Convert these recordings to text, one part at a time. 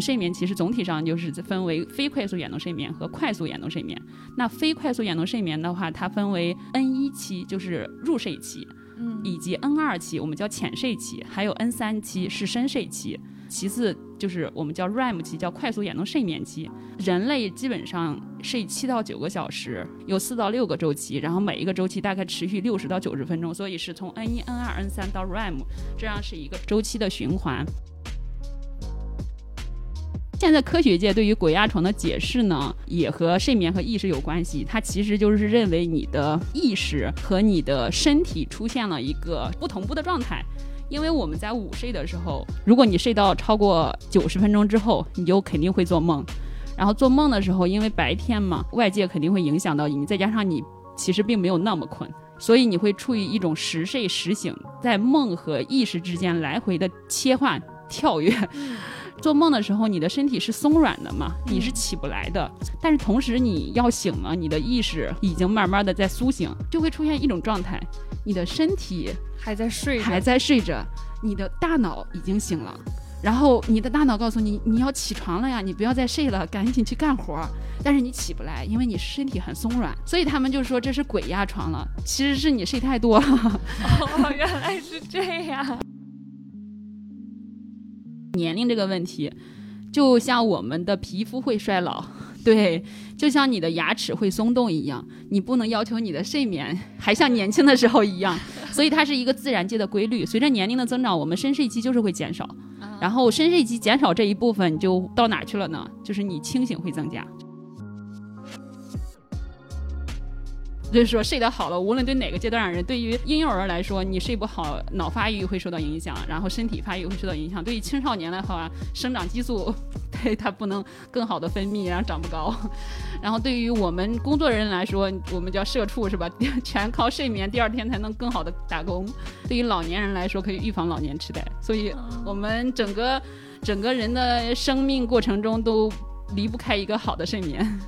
睡眠其实总体上就是分为非快速眼动睡眠和快速眼动睡眠。那非快速眼动睡眠的话，它分为 N 一期，就是入睡期，嗯以及 N 二期，我们叫浅睡期，还有 N 三期是深睡期。其次就是我们叫 REM 期，叫快速眼动睡眠期。人类基本上睡七到九个小时，有四到六个周期，然后每一个周期大概持续六十到九十分钟，所以是从 N 一、N 二、N 三到 REM，这样是一个周期的循环。现在科学界对于鬼压床的解释呢，也和睡眠和意识有关系。它其实就是认为你的意识和你的身体出现了一个不同步的状态。因为我们在午睡的时候，如果你睡到超过九十分钟之后，你就肯定会做梦。然后做梦的时候，因为白天嘛，外界肯定会影响到你，再加上你其实并没有那么困，所以你会处于一种时睡时醒，在梦和意识之间来回的切换跳跃。做梦的时候，你的身体是松软的嘛，你是起不来的。但是同时你要醒了，你的意识已经慢慢的在苏醒，就会出现一种状态，你的身体还在睡，还在睡着，你的大脑已经醒了。然后你的大脑告诉你，你要起床了呀，你不要再睡了，赶紧去干活儿。但是你起不来，因为你身体很松软，所以他们就说这是鬼压床了。其实是你睡太多了。哦，原来是这样。年龄这个问题，就像我们的皮肤会衰老，对，就像你的牙齿会松动一样，你不能要求你的睡眠还像年轻的时候一样，所以它是一个自然界的规律。随着年龄的增长，我们深睡期就是会减少，然后深睡期减少这一部分就到哪儿去了呢？就是你清醒会增加。就是说睡得好了，无论对哪个阶段的人，对于婴幼儿来说，你睡不好，脑发育会受到影响，然后身体发育会受到影响。对于青少年来说啊，生长激素对它不能更好的分泌，然后长不高。然后对于我们工作人员来说，我们叫社畜是吧？全靠睡眠，第二天才能更好的打工。对于老年人来说，可以预防老年痴呆。所以我们整个整个人的生命过程中都离不开一个好的睡眠。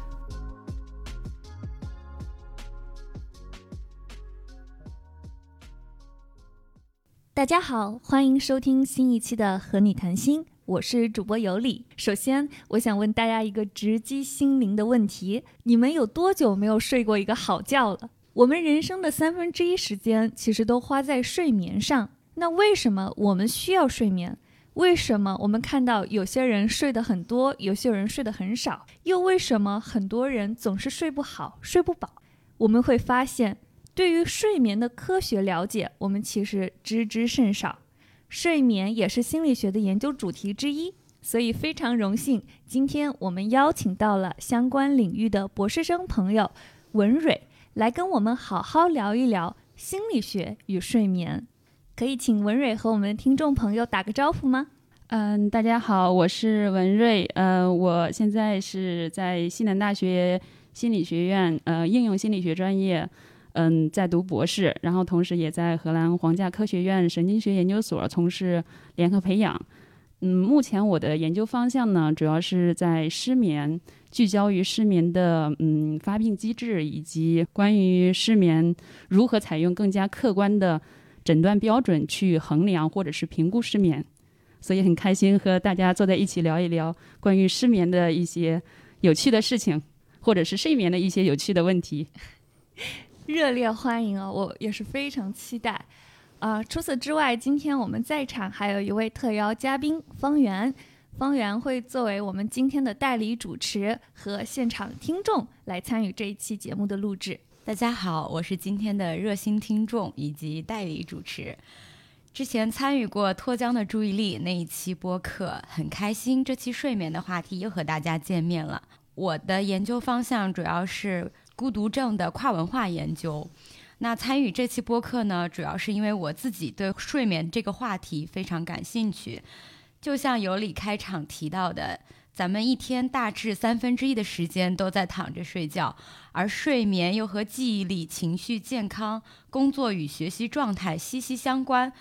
大家好，欢迎收听新一期的《和你谈心》，我是主播有理。首先，我想问大家一个直击心灵的问题：你们有多久没有睡过一个好觉了？我们人生的三分之一时间其实都花在睡眠上。那为什么我们需要睡眠？为什么我们看到有些人睡得很多，有些人睡得很少？又为什么很多人总是睡不好、睡不饱？我们会发现。对于睡眠的科学了解，我们其实知之甚少。睡眠也是心理学的研究主题之一，所以非常荣幸，今天我们邀请到了相关领域的博士生朋友文蕊，来跟我们好好聊一聊心理学与睡眠。可以请文蕊和我们的听众朋友打个招呼吗？嗯，大家好，我是文瑞，呃，我现在是在西南大学心理学院呃应用心理学专业。嗯，在读博士，然后同时也在荷兰皇家科学院神经学研究所从事联合培养。嗯，目前我的研究方向呢，主要是在失眠，聚焦于失眠的嗯发病机制，以及关于失眠如何采用更加客观的诊断标准去衡量或者是评估失眠。所以很开心和大家坐在一起聊一聊关于失眠的一些有趣的事情，或者是睡眠的一些有趣的问题。热烈欢迎哦！我也是非常期待。啊、除此之外，今天我们在场还有一位特邀嘉宾方圆，方圆会作为我们今天的代理主持和现场听众来参与这一期节目的录制。大家好，我是今天的热心听众以及代理主持。之前参与过脱缰的注意力那一期播客，很开心，这期睡眠的话题又和大家见面了。我的研究方向主要是。孤独症的跨文化研究，那参与这期播客呢，主要是因为我自己对睡眠这个话题非常感兴趣。就像尤里开场提到的，咱们一天大致三分之一的时间都在躺着睡觉，而睡眠又和记忆力、情绪健康、工作与学习状态息息相关。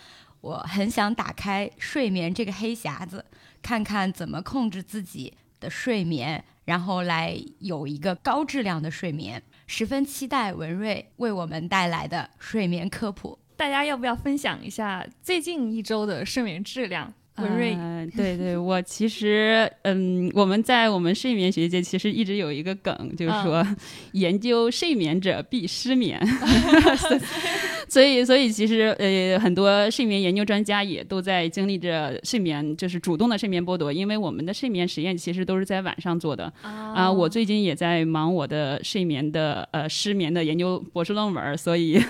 我很想打开睡眠这个黑匣子，看看怎么控制自己的睡眠。然后来有一个高质量的睡眠，十分期待文瑞为我们带来的睡眠科普。大家要不要分享一下最近一周的睡眠质量？文瑞呃，对对，我其实，嗯，我们在我们睡眠学界其实一直有一个梗，就是嗯说，研究睡眠者必失眠。所以，所以其实，呃，很多睡眠研究专家也都在经历着睡眠，就是主动的睡眠剥夺，因为我们的睡眠实验其实都是在晚上做的。啊、我最近也在忙我的睡眠的呃失眠的研究博士论文儿，所以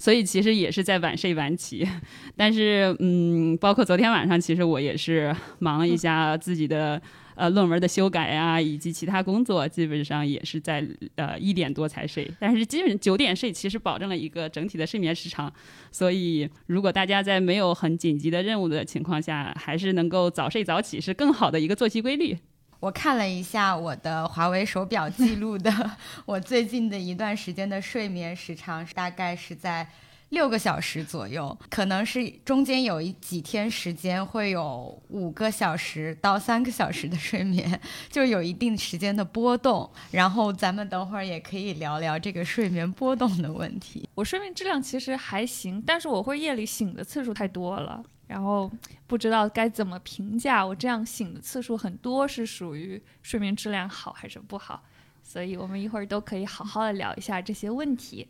所以其实也是在晚睡晚起。但是嗯，包括昨天晚上，其实实我也是忙了一下自己的。呃，论文的修改啊，以及其他工作，基本上也是在呃一点多才睡，但是基本九点睡，其实保证了一个整体的睡眠时长。所以，如果大家在没有很紧急的任务的情况下，还是能够早睡早起，是更好的一个作息规律。我看了一下我的华为手表记录的，我最近的一段时间的睡眠时长大概是在六个小时左右，可能是中间有一几天时间会有五个小时到三个小时的睡眠，就有一定时间的波动。然后咱们等会儿也可以聊聊这个睡眠波动的问题。我睡眠质量其实还行，但是我会夜里醒的次数太多了，然后不知道该怎么评价我这样醒的次数很多是属于睡眠质量好还是不好，所以我们一会儿都可以好好的聊一下这些问题。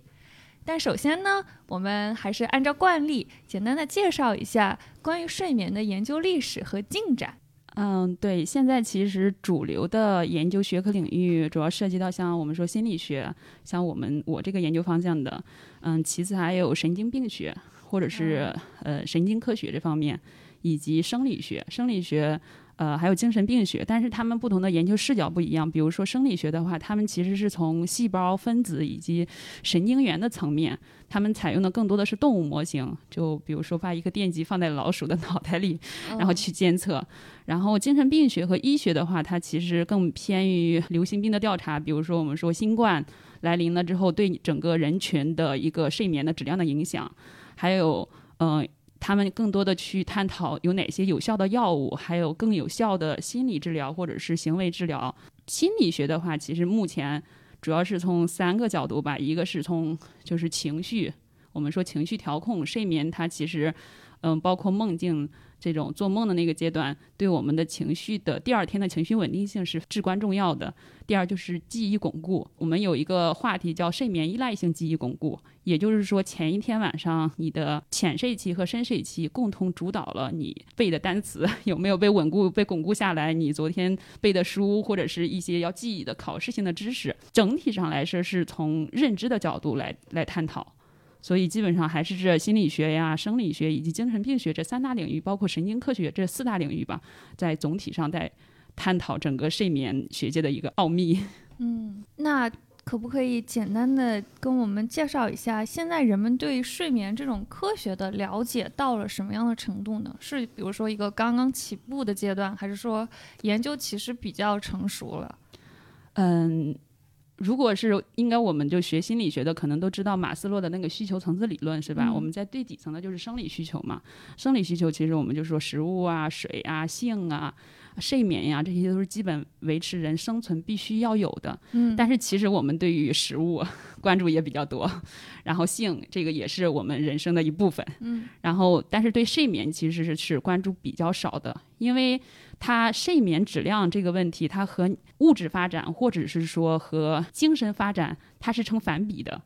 但首先呢，我们还是按照惯例，简单的介绍一下关于睡眠的研究历史和进展。嗯，对，现在其实主流的研究学科领域主要涉及到像我们说心理学，像我们我这个研究方向的，嗯，其次还有神经病学或者是、呃神经科学这方面，以及生理学，生理学。呃，还有精神病学，但是他们不同的研究视角不一样。比如说生理学的话，他们其实是从细胞、分子以及神经元的层面，他们采用的更多的是动物模型。就比如说把一个电极放在老鼠的脑袋里，然后去监测。然后精神病学和医学的话，它其实更偏于流行病的调查，比如说我们说新冠来临了之后，对整个人群的一个睡眠的质量的影响，还有呃。他们更多的去探讨有哪些有效的药物，还有更有效的心理治疗或者是行为治疗。心理学的话，其实目前主要是从三个角度吧，一个是从就是情绪，我们说情绪调控，睡眠它其实嗯包括梦境。这种做梦的那个阶段，对我们的情绪的第二天的情绪稳定性是至关重要的。第二就是记忆巩固，我们有一个话题叫睡眠依赖性记忆巩固，也就是说前一天晚上你的浅睡期和深睡期共同主导了你背的单词 有没有被稳固、被巩固下来，你昨天背的书或者是一些要记忆的考试性的知识，整体上来说是从认知的角度来来探讨。所以基本上还是这心理学呀、生理学以及精神病学这三大领域，包括神经科学这四大领域吧，在总体上在探讨整个睡眠学界的一个奥秘。嗯，那可不可以简单的跟我们介绍一下，现在人们对睡眠这种科学的了解到了什么样的程度呢？是比如说一个刚刚起步的阶段，还是说研究其实比较成熟了？嗯。如果是应该，我们就学心理学的，可能都知道马斯洛的那个需求层次理论，是吧？嗯我们在最底层的就是生理需求嘛。生理需求其实我们就说食物啊、水啊、性啊、睡眠呀、这些都是基本维持人生存必须要有的。嗯但是其实我们对于食物关注也比较多，然后性这个也是我们人生的一部分。嗯，然后但是对睡眠其实是是关注比较少的，因为它睡眠质量这个问题，它和物质发展或者是说和精神发展，它是成反比的。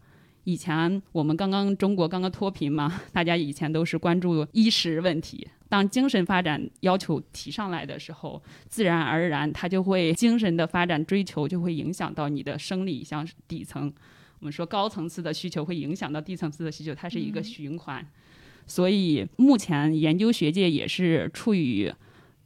以前我们刚刚中国刚刚脱贫嘛，大家以前都是关注衣食问题。当精神发展要求提上来的时候，自然而然它就会精神的发展追求就会影响到你的生理，像底层。我们说高层次的需求会影响到低层次的需求，它是一个循环。所以目前研究学界也是处于，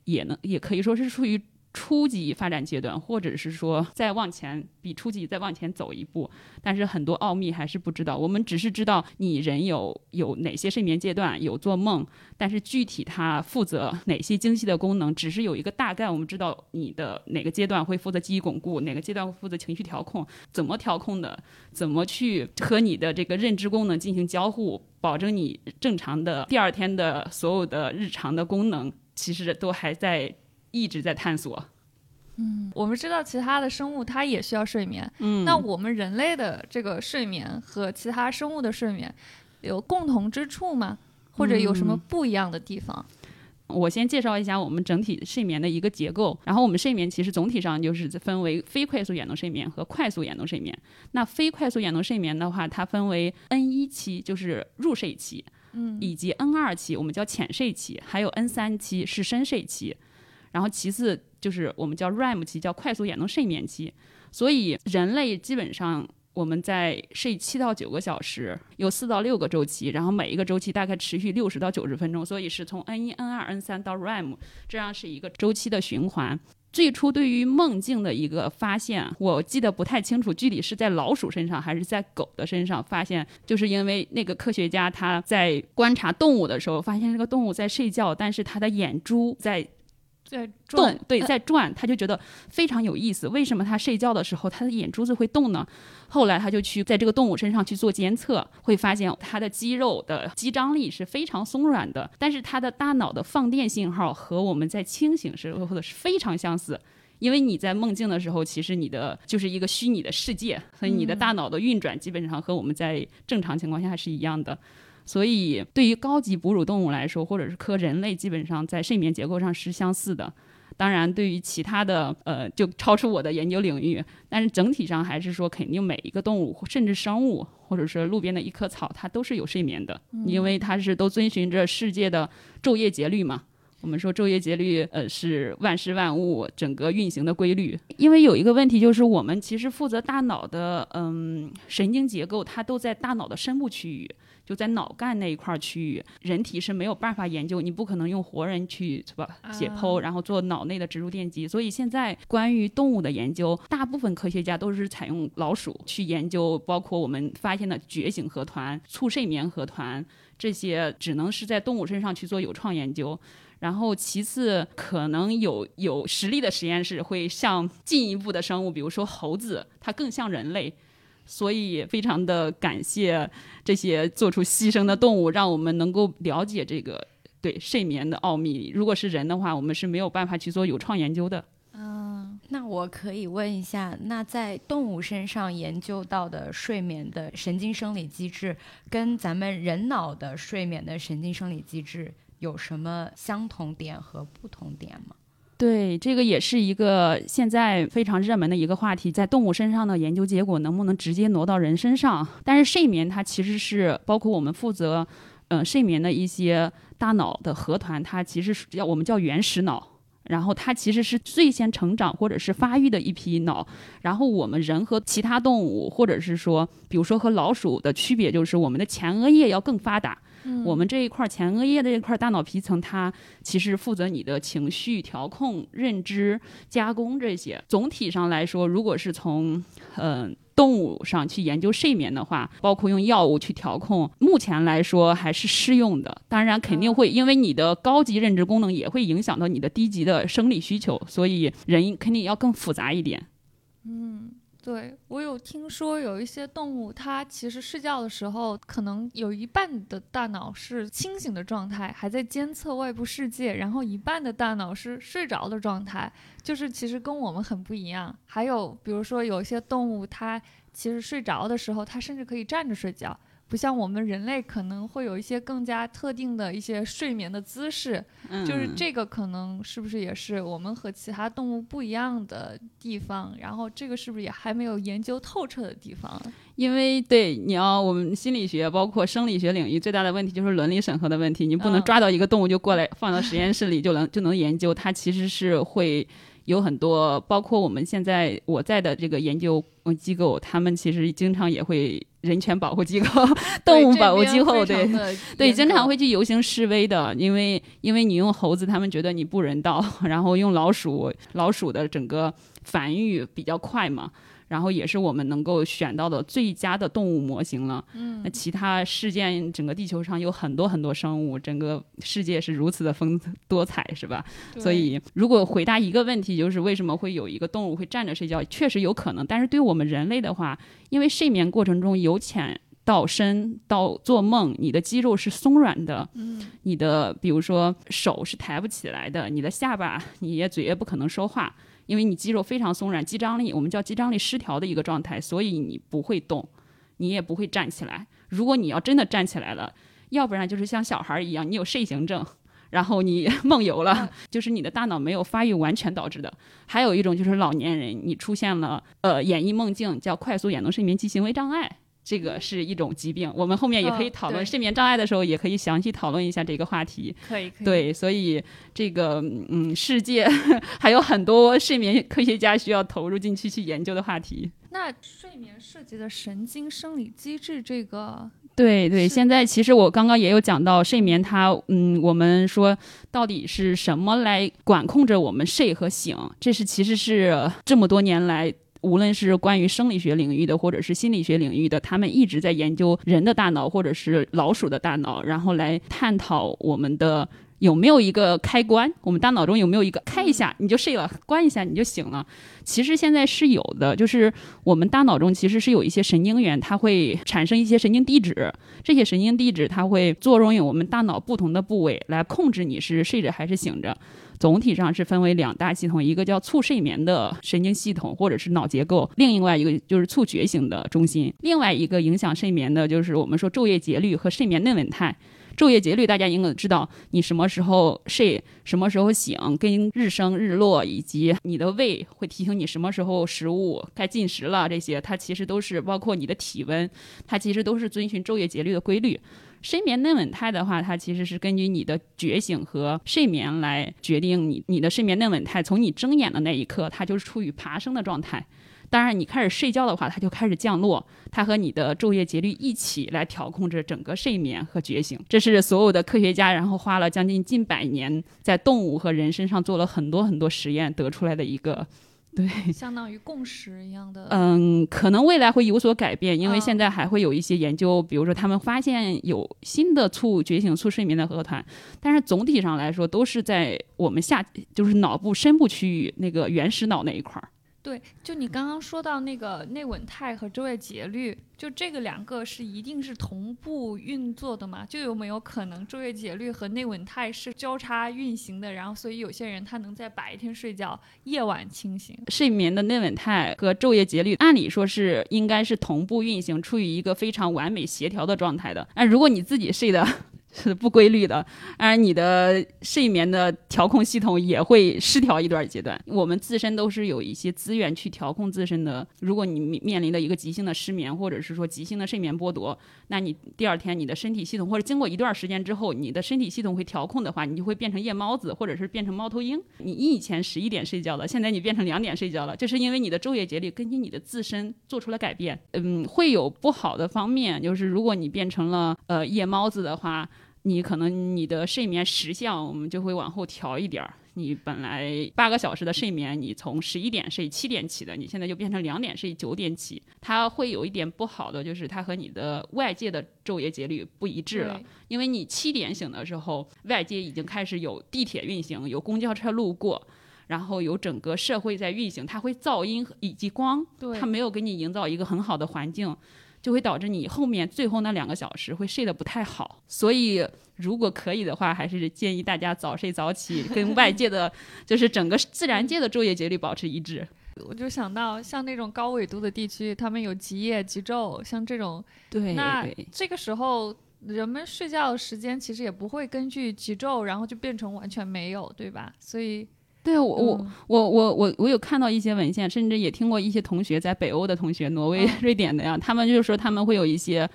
也能也可以说是处于初级发展阶段，或者是说再往前比初级再往前走一步，但是很多奥秘还是不知道。我们只是知道你人有有哪些睡眠阶段，有做梦，但是具体它负责哪些精细的功能，只是有一个大概。我们知道你的哪个阶段会负责记忆巩固，哪个阶段会负责情绪调控，怎么调控的，怎么去和你的这个认知功能进行交互，保证你正常的第二天的所有的日常的功能，其实都还在一直在探索。嗯我们知道其他的生物它也需要睡眠，嗯那我们人类的这个睡眠和其他生物的睡眠有共同之处吗？或者有什么不一样的地方？我先介绍一下我们整体睡眠的一个结构。然后我们睡眠其实总体上就是分为非快速眼动睡眠和快速眼动睡眠。那非快速眼动睡眠的话，它分为 N 一期，就是入睡期，嗯以及 N 二期，我们叫浅睡期，还有 N 三期是深睡期。然后其次就是我们叫 REM 期，叫快速眼动睡眠期。所以人类基本上我们在睡七到九个小时，有四到六个周期，然后每一个周期大概持续六十到九十分钟，所以是从 N 一、N 二、N 三到 REM，这样是一个周期的循环。最初对于梦境的一个发现，我记得不太清楚，具体是在老鼠身上还是在狗的身上发现，就是因为那个科学家他在观察动物的时候，发现这个动物在睡觉，但是它的眼珠在在动转，，对，呃在转，他就觉得非常有意思。为什么他睡觉的时候他的眼珠子会动呢？后来他就去在这个动物身上去做监测，会发现它的肌肉的肌张力是非常松软的，但是它的大脑的放电信号和我们在清醒时候的是非常相似。因为你在梦境的时候，其实你的就是一个虚拟的世界，所以你的大脑的运转基本上和我们在正常情况下是一样的。所以，对于高级哺乳动物来说，或者是和人类，基本上在睡眠结构上是相似的。当然，对于其他的，呃，就超出我的研究领域。但是整体上还是说，肯定每一个动物，甚至生物，或者是路边的一棵草，它都是有睡眠的，因为它是都遵循着世界的昼夜节律嘛。我们说昼夜节律，呃，是万事万物整个运行的规律。因为有一个问题就是，我们其实负责大脑的，嗯，神经结构，它都在大脑的深部区域。就在脑干那一块区域，人体是没有办法研究，你不可能用活人去是吧解剖，然后做脑内的植入电极。所以现在关于动物的研究，大部分科学家都是采用老鼠去研究，包括我们发现的觉醒核团、促睡眠核团这些，只能是在动物身上去做有创研究。然后，其次可能有有实力的实验室会向进一步的生物，比如说猴子，它更像人类。所以，非常的感谢这些做出牺牲的动物，让我们能够了解这个对睡眠的奥秘。如果是人的话，我们是没有办法去做有创研究的。嗯，那我可以问一下，那在动物身上研究到的睡眠的神经生理机制，跟咱们人脑的睡眠的神经生理机制有什么相同点和不同点吗？对，这个也是一个现在非常热门的一个话题，在动物身上的研究结果能不能直接挪到人身上？但是睡眠它其实是包括我们负责，呃，睡眠的一些大脑的核团，它其实是叫我们叫原始脑。然后它其实是最先成长或者是发育的一批脑，然后我们人和其他动物，或者是说，比如说和老鼠的区别就是我们的前额叶要更发达，我们这一块前额叶的这块大脑皮层，它其实负责你的情绪调控、认知、加工这些。总体上来说，如果是从呃动物上去研究睡眠的话，包括用药物去调控，目前来说还是适用的。当然，肯定会因为你的高级认知功能也会影响到你的低级的生理需求，所以人肯定要更复杂一点。对我有听说有一些动物，它其实睡觉的时候，可能有一半的大脑是清醒的状态，还在监测外部世界，然后一半的大脑是睡着的状态，就是其实跟我们很不一样。还有比如说有一些动物，它其实睡着的时候，它甚至可以站着睡觉。不像我们人类可能会有一些更加特定的一些睡眠的姿势，嗯，就是这个可能是不是也是我们和其他动物不一样的地方？然后这个是不是也还没有研究透彻的地方？因为对你要我们心理学包括生理学领域最大的问题就是伦理审核的问题，你不能嗯抓到一个动物就过来放到实验室里就能就能研究，它其实是会有很多，包括我们现在我在的这个研究呃机构，他们其实经常也会人权保护机构、动物保护机构，对。对，经常会去游行示威的，因为因为你用猴子，他们觉得你不人道，然后用老鼠，老鼠的整个繁育比较快嘛，然后也是我们能够选到的最佳的动物模型了。嗯，那其他事件整个地球上有很多很多生物，整个世界是如此的丰多彩，是吧？所以如果回答一个问题，就是为什么会有一个动物会站着睡觉，确实有可能，但是对我们人类的话，因为睡眠过程中由浅到深到做梦，你的肌肉是松软的，嗯，你的比如说手是抬不起来的，你的下巴你也嘴也不可能说话，因为你肌肉非常松软，肌张力我们叫肌张力失调的一个状态，所以你不会动，你也不会站起来。如果你要真的站起来了，要不然就是像小孩一样，你有睡行症。然后你梦游了，就是你的大脑没有发育完全导致的。还有一种就是老年人，你出现了呃演绎梦境，叫快速眼动睡眠期行为障碍。这个是一种疾病，我们后面也可以讨论睡眠障碍的时候，也可以详细讨论一下这个话题。可以，可以。对，所以这个嗯，世界 还有很多睡眠科学家需要投入进去去研究的话题。那睡眠涉及的神经生理机制，这个对对，现在其实我刚刚也有讲到睡眠，它嗯，我们说到底是什么来管控着我们睡和醒？这是其实是这么多年来。无论是关于生理学领域的，或者是心理学领域的，他们一直在研究人的大脑，或者是老鼠的大脑，然后来探讨我们的有没有一个开关，我们大脑中有没有一个开一下你就睡了，关一下你就醒了。其实现在是有的，就是我们大脑中其实是有一些神经元，它会产生一些神经递质，这些神经递质它会作用于我们大脑不同的部位来控制你是睡着还是醒着。总体上是分为两大系统，一个叫促睡眠的神经系统或者是脑结构，另外一个就是促觉醒的中心。另外一个影响睡眠的就是我们说昼夜节律和睡眠内稳态。昼夜节律大家应该知道，你什么时候睡，什么时候醒，跟日升日落以及你的胃会提醒你什么时候食物该进食了，这些它其实都是包括你的体温，它其实都是遵循昼夜节律的规律。睡眠内稳态的话，它其实是根据你的觉醒和睡眠来决定你你的睡眠内稳态。从你睁眼的那一刻，它就是处于爬升的状态。当然，你开始睡觉的话，它就开始降落。它和你的昼夜节律一起来调控着整个睡眠和觉醒。这是所有的科学家，然后花了将近近百年，在动物和人身上做了很多很多实验得出来的一个。对，相当于共识一样的。嗯，可能未来会有所改变，因为现在还会有一些研究，比如说他们发现有新的促觉醒、促睡眠的核团，但是总体上来说都是在我们下，就是脑部深部区域那个原始脑那一块儿。对，就你刚刚说到那个内稳态和昼夜节律，就这个两个是一定是同步运作的吗？就有没有可能昼夜节律和内稳态是交叉运行的？然后，所以有些人他能在白天睡觉，夜晚清醒。睡眠的内稳态和昼夜节律，按理说是应该是同步运行，处于一个非常完美协调的状态的。那如果你自己睡的，是 不规律的，而你的睡眠的调控系统也会失调一段阶段。我们自身都是有一些资源去调控自身的。如果你面临的一个急性的失眠，或者是说急性的睡眠剥夺，那你第二天你的身体系统，或者经过一段时间之后，你的身体系统会调控的话，你就会变成夜猫子，或者是变成猫头鹰。你以前十一点睡觉的，现在你变成两点睡觉了，这是因为你的昼夜节律根据你的自身做出了改变。嗯，会有不好的方面，就是如果你变成了呃夜猫子的话。你可能你的睡眠时相，我们就会往后调一点儿。你本来八个小时的睡眠，你从十一点睡七点起的，你现在就变成两点睡九点起。它会有一点不好的，就是它和你的外界的昼夜节律不一致了。因为你七点醒的时候，外界已经开始有地铁运行，有公交车路过，然后有整个社会在运行，它会噪音以及光，它没有给你营造一个很好的环境。就会导致你后面最后那两个小时会睡得不太好，所以如果可以的话，还是建议大家早睡早起，跟外界的，就是整个自然界的昼夜节律保持一致。我就想到像那种高纬度的地区，他们有极夜极昼，像这种，对，那这个时候人们睡觉时间其实也不会根据极昼，然后就变成完全没有，对吧？所以。对我我我我我我有看到一些文献，甚至也听过一些同学在北欧的同学，挪威、瑞典的呀，他们就是说他们会有一些，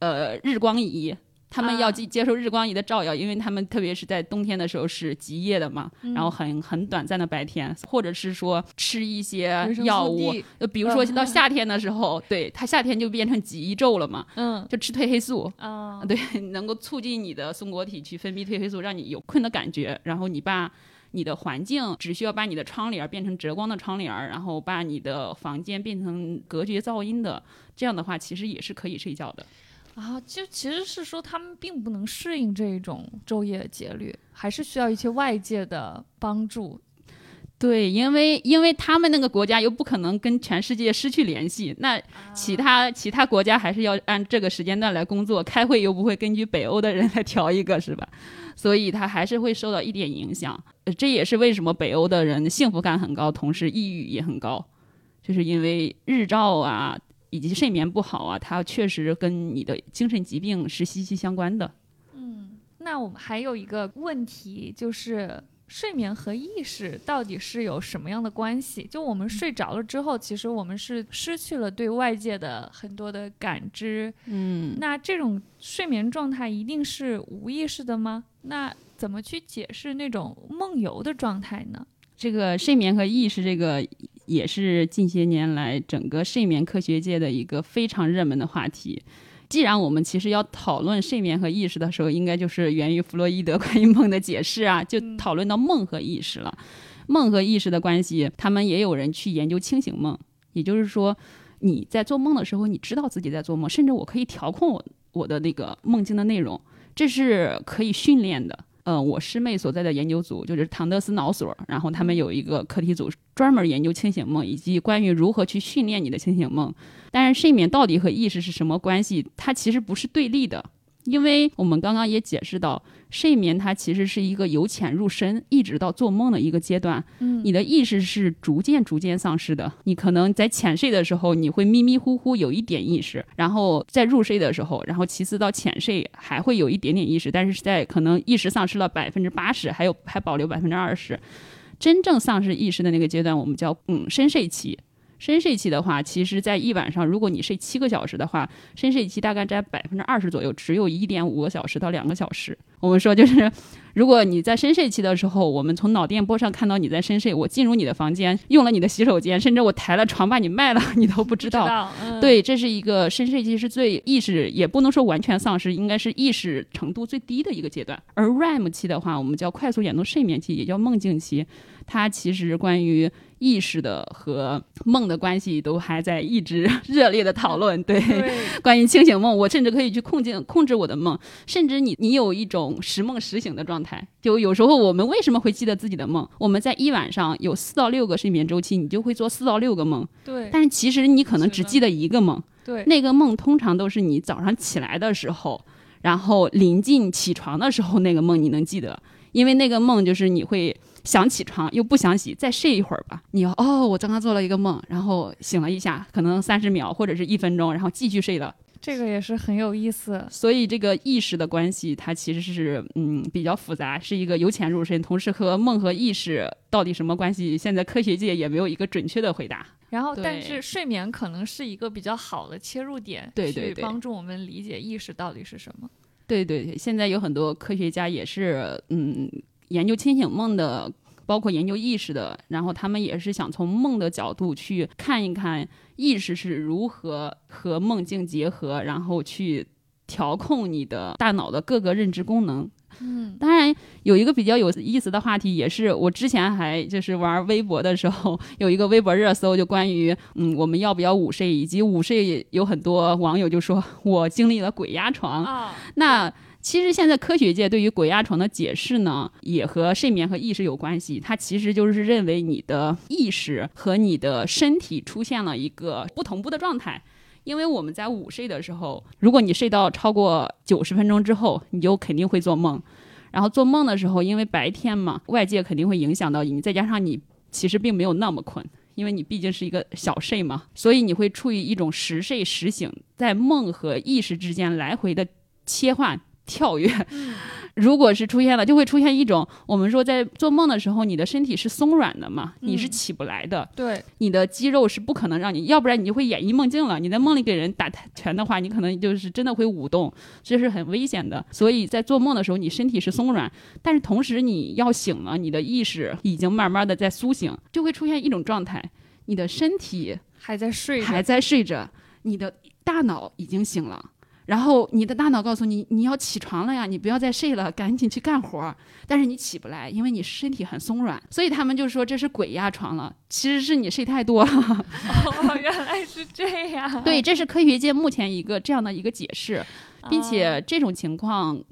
呃，日光仪，他们要接接受日光仪的照耀，因为他们特别是在冬天的时候是极夜的嘛，然后很很短暂的白天，或者是说吃一些药物，呃，比如说到夏天的时候，对它夏天就变成极昼了嘛，嗯，就吃褪黑素啊，对，能够促进你的松果体去分泌褪黑素，让你有困的感觉，然后你把。你的环境只需要把你的窗帘变成遮光的窗帘，然后把你的房间变成隔绝噪音的，这样的话其实也是可以睡觉的。啊，就其实是说他们并不能适应这种昼夜节律，还是需要一些外界的帮助。对，因为因为他们那个国家又不可能跟全世界失去联系，那其他其他国家还是要按这个时间段来工作，开会又不会根据北欧的人来调一个，是吧？所以他还是会受到一点影响，这也是为什么北欧的人幸福感很高，同时抑郁也很高，就是因为日照啊以及睡眠不好啊，它确实跟你的精神疾病是息息相关的。嗯那我们还有一个问题就是。睡眠和意识到底是有什么样的关系？就我们睡着了之后，其实我们是失去了对外界的很多的感知。嗯，那这种睡眠状态一定是无意识的吗？那怎么去解释那种梦游的状态呢？这个睡眠和意识，这个也是近些年来整个睡眠科学界的一个非常热门的话题。既然我们其实要讨论睡眠和意识的时候，应该就是源于弗洛伊德关于梦的解释啊，就讨论到梦和意识了。梦和意识的关系，他们也有人去研究清醒梦，也就是说，你在做梦的时候，你知道自己在做梦，甚至我可以调控我我的那个梦境的内容，这是可以训练的。呃，我师妹所在的研究组就是唐德斯脑所，然后他们有一个课题组专门研究清醒梦以及关于如何去训练你的清醒梦。但是睡眠到底和意识是什么关系？它其实不是对立的，因为我们刚刚也解释到，睡眠它其实是一个由浅入深，一直到做梦的一个阶段。嗯你的意识是逐渐逐渐丧失的。你可能在浅睡的时候，你会迷迷糊糊有一点意识，然后在入睡的时候，然后其次到浅睡还会有一点点意识，但是在可能意识丧失了百分之八十，还有还保留百分之二十。真正丧失意识的那个阶段，我们叫嗯深睡期。深睡期的话，其实在一晚上，如果你睡七个小时的话，深睡期大概在百分之二十左右，只有一点五个小时到两个小时。我们说就是，如果你在深睡期的时候，我们从脑电波上看到你在深睡，我进入你的房间，用了你的洗手间，甚至我抬了床把你卖了，你都不知道。嗯、对，这是一个深睡期是最意识，也不能说完全丧失，应该是意识程度最低的一个阶段。而 REM 期的话，我们叫快速眼动睡眠期，也叫梦境期，它其实关于意识的和梦的关系都还在一直 热烈的讨论。对，对 关于清醒梦，我甚至可以去控制控制我的梦，甚至你你有一种时梦时醒的状态。就有时候我们为什么会记得自己的梦？我们在一晚上有四到六个睡眠周期，你就会做四到六个梦，对但是其实你可能只记得一个梦。对，那个梦通常都是你早上起来的时候，然后临近起床的时候，那个梦你能记得，因为那个梦就是你会想起床又不想洗，再睡一会儿吧。你要哦，我刚刚做了一个梦，然后醒了一下，可能三十秒或者是一分钟，然后继续睡了。这个也是很有意思。所以这个意识的关系，它其实是嗯比较复杂，是一个由浅入深，同时和梦和意识到底什么关系，现在科学界也没有一个准确的回答。然后，但是睡眠可能是一个比较好的切入点，对对对去帮助我们理解意识到底是什么。对对对，现在有很多科学家也是嗯研究清醒梦的，包括研究意识的，然后他们也是想从梦的角度去看一看意识是如何和梦境结合，然后去调控你的大脑的各个认知功能。嗯，当然，有一个比较有意思的话题，也是我之前还就是玩微博的时候，有一个微博热搜，就关于嗯我们要不要午睡，以及午睡有很多网友就说我经历了鬼压床，啊，那其实现在科学界对于鬼压床的解释呢，也和睡眠和意识有关系。它其实就是认为你的意识和你的身体出现了一个不同步的状态。因为我们在午睡的时候，如果你睡到超过九十分钟之后，你就肯定会做梦。然后做梦的时候，因为白天嘛，外界肯定会影响到你，再加上你其实并没有那么困，因为你毕竟是一个小睡嘛，所以你会处于一种时睡时醒，在梦和意识之间来回的切换跳跃。如果是出现了，就会出现一种我们说在做梦的时候，你的身体是松软的嘛，你是嗯起不来的，对，你的肌肉是不可能让你，要不然你就会演绎梦境了。你在梦里给人打拳的话，你可能就是真的会舞动，这是很危险的。所以在做梦的时候，你身体是松软，但是同时你要醒了，你的意识已经慢慢的在苏醒，就会出现一种状态，你的身体还在睡着，还在睡着，你的大脑已经醒了。然后你的大脑告诉你，你要起床了呀，你不要再睡了，赶紧去干活儿。但是你起不来，因为你身体很松软，所以他们就说这是鬼压床了。其实是你睡太多了。哦，原来是这样。对，这是科学界目前一个这样的一个解释，并且啊这种情况。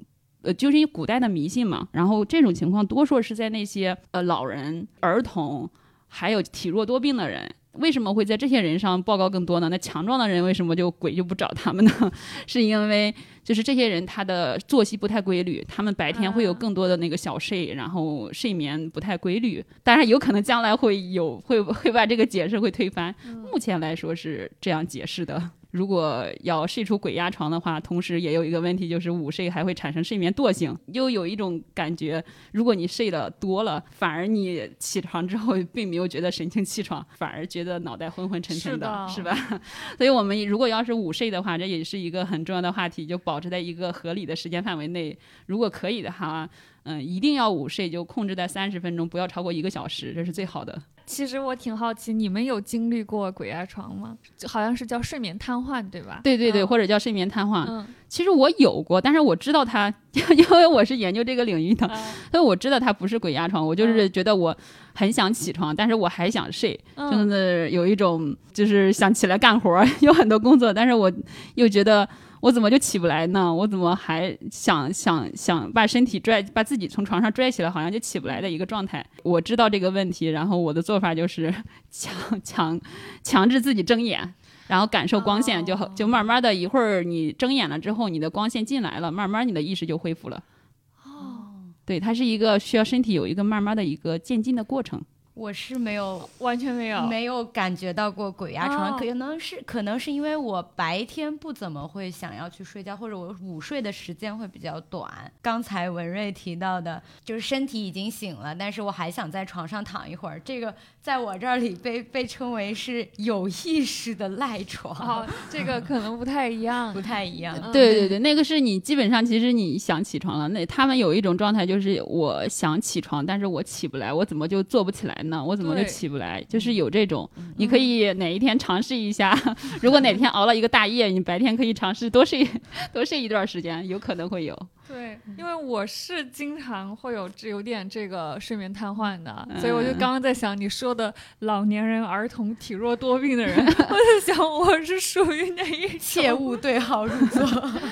呃，就是因为古代的迷信嘛，然后这种情况多数是在那些呃老人、儿童，还有体弱多病的人。为什么会在这些人上报告更多呢？那强壮的人为什么就鬼就不找他们呢？是因为就是这些人他的作息不太规律，他们白天会有啊更多的那个小睡，然后睡眠不太规律。当然有可能将来会有会会把这个解释会推翻，目前来说是这样解释的。如果要睡出鬼压床的话，同时也有一个问题，就是午睡还会产生睡眠惰性，又有一种感觉，如果你睡得多了，反而你起床之后并没有觉得神清气爽，反而觉得脑袋昏昏沉沉是的是吧？所以我们如果要是午睡的话，这也是一个很重要的话题，就保持在一个合理的时间范围内，如果可以的话。嗯，一定要午睡，就控制在三十分钟，不要超过一个小时，这是最好的。其实我挺好奇，你们有经历过鬼压床吗？好像是叫睡眠瘫痪，对吧？对对对，嗯或者叫睡眠瘫痪。嗯其实我有过，但是我知道它，因为我是研究这个领域的，啊所以我知道它不是鬼压床。我就是觉得我很想起床，但是我还想睡，真嗯的有一种就是想起来干活儿，有很多工作，但是我又觉得。我怎么就起不来呢？我怎么还想想想把身体拽，把自己从床上拽起来，好像就起不来的一个状态？我知道这个问题，然后我的做法就是 强强强制自己睁眼，然后感受光线，就好哦就慢慢的一会儿你睁眼了之后，你的光线进来了，慢慢你的意识就恢复了。哦，对，它是一个需要身体有一个慢慢的一个渐进的过程。我是没有完全没有。没有感觉到过鬼压床，哦可能是可能是因为我白天不怎么会想要去睡觉，或者我午睡的时间会比较短。刚才文瑞提到的，就是身体已经醒了，但是我还想在床上躺一会儿，这个在我这里被被称为是有意识的赖床，哦，这个可能不太一样 不。太一样。嗯对对对，那个是你基本上其实你想起床了，那他们有一种状态就是我想起床，但是我起不来，我怎么就坐不起来呢？我怎么就起不来？就是有这种，你可以哪一天尝试一下，如果哪天熬了一个大夜，你白天可以尝试多睡多睡一段时间，有可能会有。对，因为我是经常会有这有点这个睡眠瘫痪的，嗯所以我就刚刚在想你说的老年人、儿童、体弱多病的人，我在想我是属于哪一种？切勿对号入座。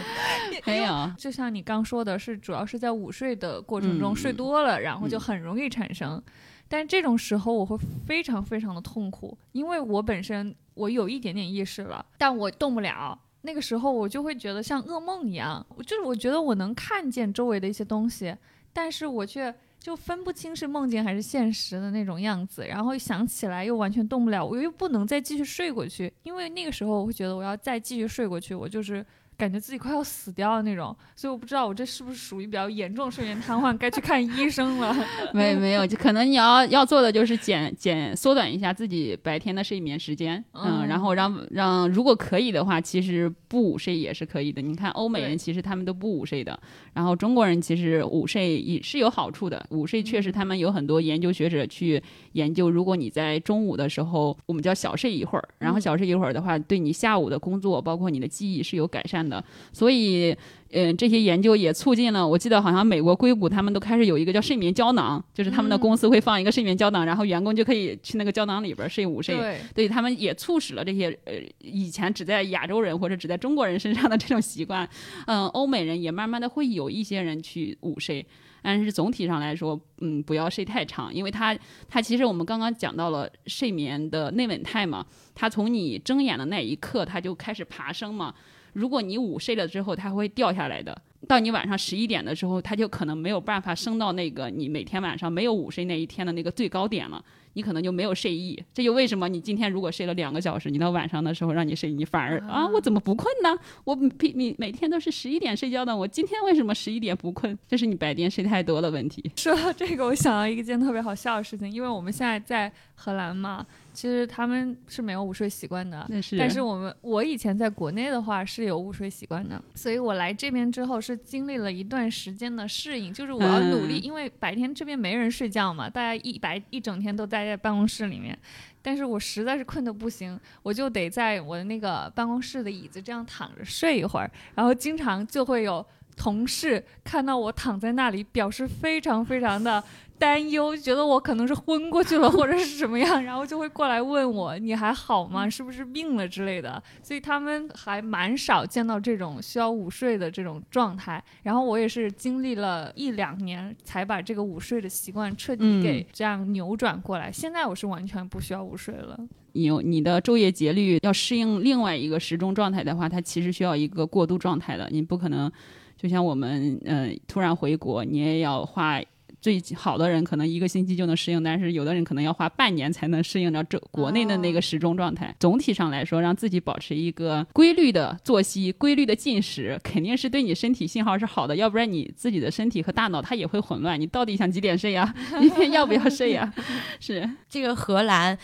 没有，就像你刚说的是，主要是在午睡的过程中嗯睡多了，然后就嗯很容易产生。但这种时候我会非常非常的痛苦，因为我本身我有一点点意识了，但我动不了。那个时候我就会觉得像噩梦一样，就是我觉得我能看见周围的一些东西，但是我却就分不清是梦境还是现实的那种样子，然后想起来又完全动不了，我又不能再继续睡过去，因为那个时候我会觉得我要再继续睡过去，我就是感觉自己快要死掉的那种，所以我不知道我这是不是属于比较严重睡眠瘫痪，该去看医生了。没没有，就可能你要要做的就是减减缩短一下自己白天的睡眠时间，嗯，嗯然后让让如果可以的话，其实不午睡也是可以的。你看欧美人其实他们都不午睡的，然后中国人其实午睡也是有好处的。午睡确实他们有很多研究学者去研究，如果你在中午的时候，我们叫小睡一会儿，然后嗯小睡一会儿的话，对你下午的工作包括你的记忆是有改善的。所以。嗯，这些研究也促进了，我记得好像美国硅谷他们都开始有一个叫睡眠胶囊，就是他们的嗯公司会放一个睡眠胶囊，然后员工就可以去那个胶囊里边睡午睡。对，对他们也促使了这些呃以前只在亚洲人或者只在中国人身上的这种习惯，嗯，欧美人也慢慢的会有一些人去午睡。但是总体上来说，嗯，不要睡太长，因为它它其实我们刚刚讲到了睡眠的内稳态嘛，它从你睁眼的那一刻，它就开始爬升嘛。如果你午睡了之后，它会掉下来的。到你晚上十一点的时候，它就可能没有办法升到那个你每天晚上没有午睡那一天的那个最高点了，你可能就没有睡意。这就为什么你今天如果睡了两个小时，你到晚上的时候让你睡，你反而啊，我怎么不困呢？我每每每天都是十一点睡觉的，我今天为什么十一点不困？这是你白天睡太多的问题。说到这个，我想到一件特别好笑的事情，因为我们现在在荷兰嘛，其实他们是没有午睡习惯的。是，但是我们我以前在国内的话是有午睡习惯的，所以我来这边之后是经历了一段时间的适应，就是我要努力，嗯因为白天这边没人睡觉嘛，大家一白一整天都待在办公室里面，但是我实在是困得不行，我就得在我的那个办公室的椅子这样躺着睡一会儿，然后经常就会有同事看到我躺在那里，表示非常非常的担忧，觉得我可能是昏过去了或者是什么样，然后就会过来问我你还好吗？是不是病了之类的。所以他们还蛮少见到这种需要午睡的这种状态。然后我也是经历了一两年才把这个午睡的习惯彻底嗯给这样扭转过来。现在我是完全不需要午睡了。你有你的昼夜节律要适应另外一个时钟状态的话，它其实需要一个过渡状态的。你不可能，就像我们嗯、呃突然回国，你也要花最好的人可能一个星期就能适应，但是有的人可能要花半年才能适应到这国内的那个时钟状态。总体上来说，让自己保持一个规律的作息、规律的进食，肯定是对你身体信号是好的。要不然你自己的身体和大脑它也会混乱。你到底想几点睡呀？明天要不要睡呀？是这个荷兰。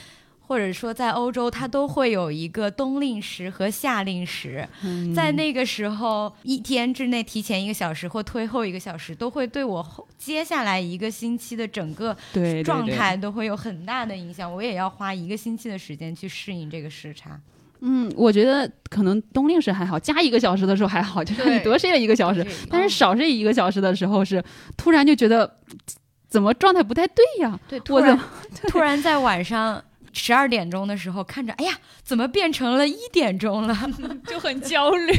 或者说，在欧洲，它都会有一个冬令时和夏令时，在那个时候，一天之内提前一个小时或推后一个小时，都会对我后接下来一个星期的整个状态都会有很大的影响。我也要花一个星期的时间去适应这个时差。嗯，我觉得可能冬令时还好，加一个小时的时候还好，就是你多睡了一个小时，但是少睡一个小时的时候是突然就觉得怎么状态不太对呀？对，突然突然在晚上。十二点钟的时候，看着，哎呀，怎么变成了一点钟了，就很焦虑。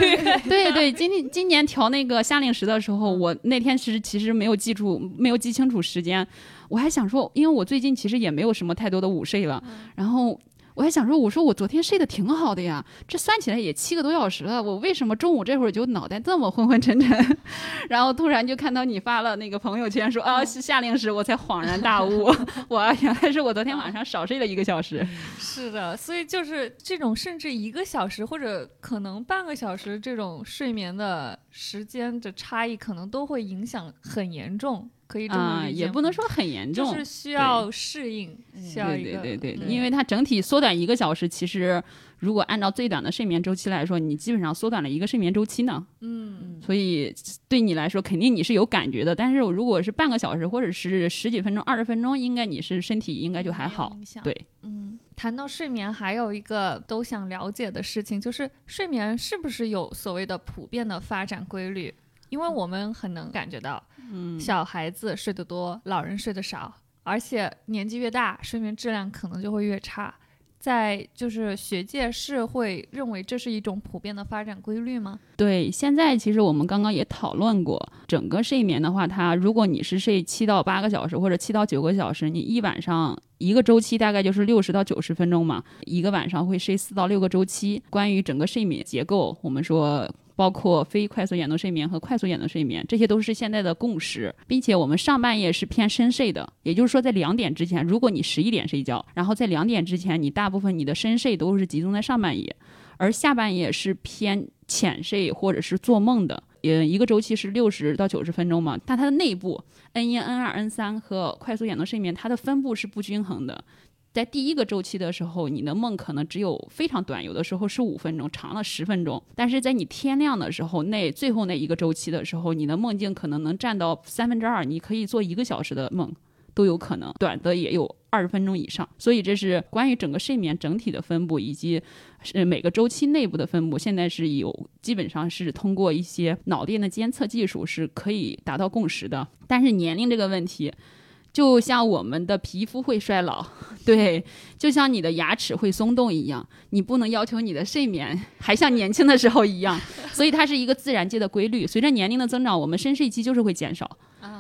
对对，今天今年调那个夏令时的时候，我那天其实其实没有记住，没有记清楚时间。我还想说，因为我最近其实也没有什么太多的午睡了，然后。我还想说，我说我昨天睡得挺好的呀，这算起来也七个多小时了，我为什么中午这会儿就脑袋这么昏昏沉沉？然后突然就看到你发了那个朋友圈说啊是夏令时，我才恍然大悟，我原来是我昨天晚上少睡了一个小时。是的，所以就是这种甚至一个小时或者可能半个小时这种睡眠的时间的差异，可能都会影响很严重。可以这么也不能说很严重，就是需要适应，需要一个对对对，因为它整体缩短一个小时，其实如果按照最短的睡眠周期来说，你基本上缩短了一个睡眠周期呢。嗯，所以对你来说肯定你是有感觉的，但是如果是半个小时或者是十几分钟、二十分钟，应该你是身体应该就还好。对，嗯，谈到睡眠，还有一个都想了解的事情，就是睡眠是不是有所谓的普遍的发展规律？因为我们很能感觉到，嗯，小孩子睡得多，老人睡得少，而且年纪越大，睡眠质量可能就会越差。在就是学界是会认为这是一种普遍的发展规律吗？对，现在其实我们刚刚也讨论过，整个睡眠的话，它如果你是睡七到八个小时或者七到九个小时，你一晚上一个周期大概就是六十到九十分钟嘛，一个晚上会睡四到六个周期。关于整个睡眠结构，我们说。包括非快速眼动睡眠和快速眼动睡眠，这些都是现在的共识，并且我们上半夜是偏深睡的，也就是说在两点之前，如果你十一点睡觉，然后在两点之前，你大部分你的深睡都是集中在上半夜，而下半夜是偏浅睡或者是做梦的。呃，一个周期是六十到九十分钟嘛，但它的内部 N 一、N 二、N 三和快速眼动睡眠，它的分布是不均衡的。在第一个周期的时候，你的梦可能只有非常短，有的时候是五分钟，长了十分钟。但是在你天亮的时候，那最后那一个周期的时候，你的梦境可能能占到三分之二，你可以做一个小时的梦都有可能，短的也有二十分钟以上。所以这是关于整个睡眠整体的分布以及是每个周期内部的分布，现在是有基本上是通过一些脑电的监测技术是可以达到共识的。但是年龄这个问题。就像我们的皮肤会衰老，对，就像你的牙齿会松动一样，你不能要求你的睡眠还像年轻的时候一样，所以它是一个自然界的规律。随着年龄的增长，我们深睡期就是会减少。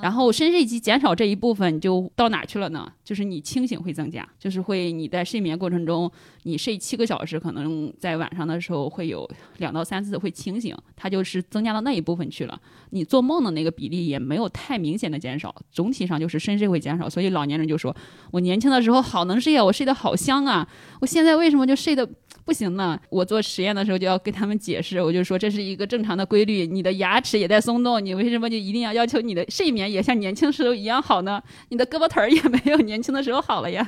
然后深睡期减少这一部分就到哪去了呢？就是你清醒会增加，就是会你在睡眠过程中，你睡七个小时，可能在晚上的时候会有两到三次会清醒，它就是增加到那一部分去了。你做梦的那个比例也没有太明显的减少，总体上就是深睡会减少。所以老年人就说：“我年轻的时候好能睡啊，我睡得好香啊，我现在为什么就睡得？”不行呢，我做实验的时候就要跟他们解释，我就说这是一个正常的规律，你的牙齿也在松动，你为什么就一定要要求你的睡眠也像年轻时候一样好呢？你的胳膊腿儿也没有年轻的时候好了呀，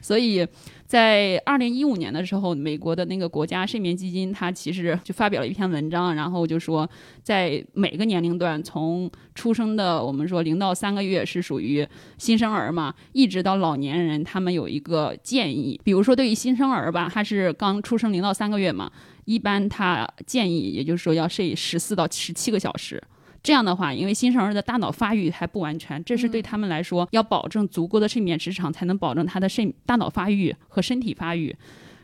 所以。在二零一五年的时候，美国的那个国家睡眠基金，它其实就发表了一篇文章，然后就说，在每个年龄段，从出生的我们说零到三个月是属于新生儿嘛，一直到老年人，他们有一个建议，比如说对于新生儿吧，他是刚出生零到三个月嘛，一般他建议，也就是说要睡十四到十七个小时。这样的话，因为新生儿的大脑发育还不完全，这是对他们来说要保证足够的睡眠时长，才能保证他的肾大脑发育和身体发育。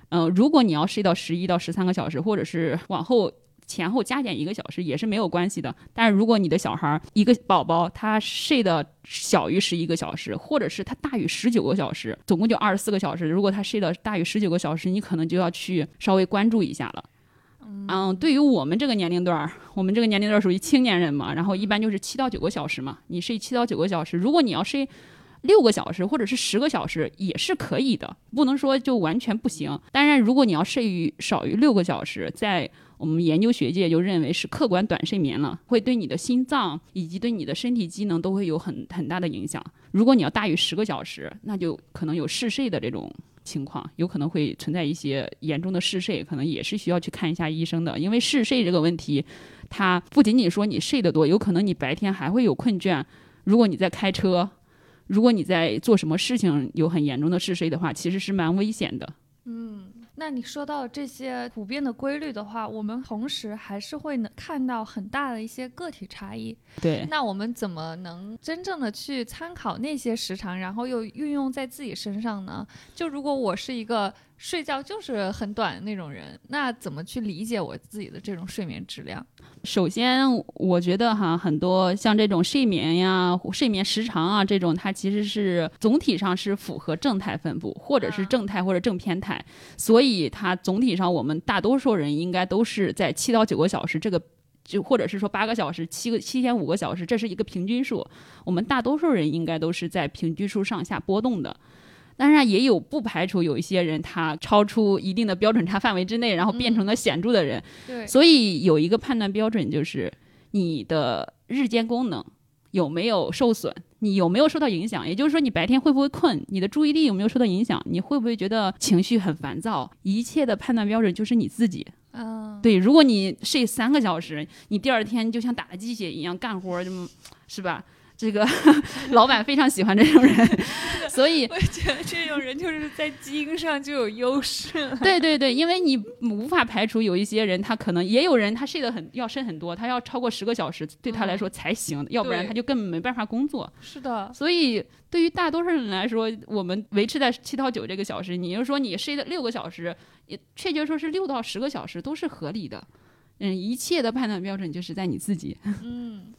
嗯，如果你要睡到十一到十三个小时，或者是往后前后加减一个小时，也是没有关系的。但是如果你的小孩一个宝宝他睡的小于十一个小时，或者是他大于十九个小时，总共就二十四个小时，如果他睡的大于十九个小时，你可能就要去稍微关注一下了。嗯，对于我们这个年龄段儿。我们这个年龄段儿属于青年人嘛，然后一般就是七到九个小时嘛，你睡七到九个小时，如果你要睡。六个小时或者是十个小时也是可以的，不能说就完全不行。当然，如果你要睡于少于六个小时，在我们研究学界就认为是客观短睡眠了，会对你的心脏以及对你的身体机能都会有很很大的影响。如果你要大于十个小时，那就可能有嗜睡的这种情况，有可能会存在一些严重的嗜睡，可能也是需要去看一下医生的。因为嗜睡这个问题，它不仅仅说你睡得多，有可能你白天还会有困倦。如果你在开车，如果你在做什么事情有很严重的嗜睡的话，其实是蛮危险的。嗯，那你说到这些普遍的规律的话，我们同时还是会能看到很大的一些个体差异。对，那我们怎么能真正的去参考那些时长，然后又运用在自己身上呢？就如果我是一个睡觉就是很短的那种人，那怎么去理解我自己的这种睡眠质量？首先，我觉得哈，很多像这种睡眠呀、睡眠时长啊这种，它其实是总体上是符合正态分布，或者是正态或者正偏态，所以它总体上我们大多数人应该都是在七到九个小时这个，就或者是说八个小时、七个七天五个小时，这是一个平均数，我们大多数人应该都是在平均数上下波动的。当然，也有不排除有一些人他超出一定的标准差范围之内，然后变成了显著的人。对，所以有一个判断标准就是你的日间功能有没有受损，你有没有受到影响。也就是说，你白天会不会困，你的注意力有没有受到影响，你会不会觉得情绪很烦躁。一切的判断标准就是你自己。嗯，对，如果你睡三个小时，你第二天就像打了鸡血一样干活，就是吧？这个 老板非常喜欢这种人，所以我觉得这种人就是在基因上就有优势。对对对，因为你无法排除有一些人，他可能也有人他睡得很要深很多，他要超过十个小时对他来说才行，要不然他就根本没办法工作。是的，所以对于大多数人来说，我们维持在七到九这个小时，你就说你睡的六个小时，也确切说是六到十个小时都是合理的。嗯，一切的判断标准就是在你自己。嗯。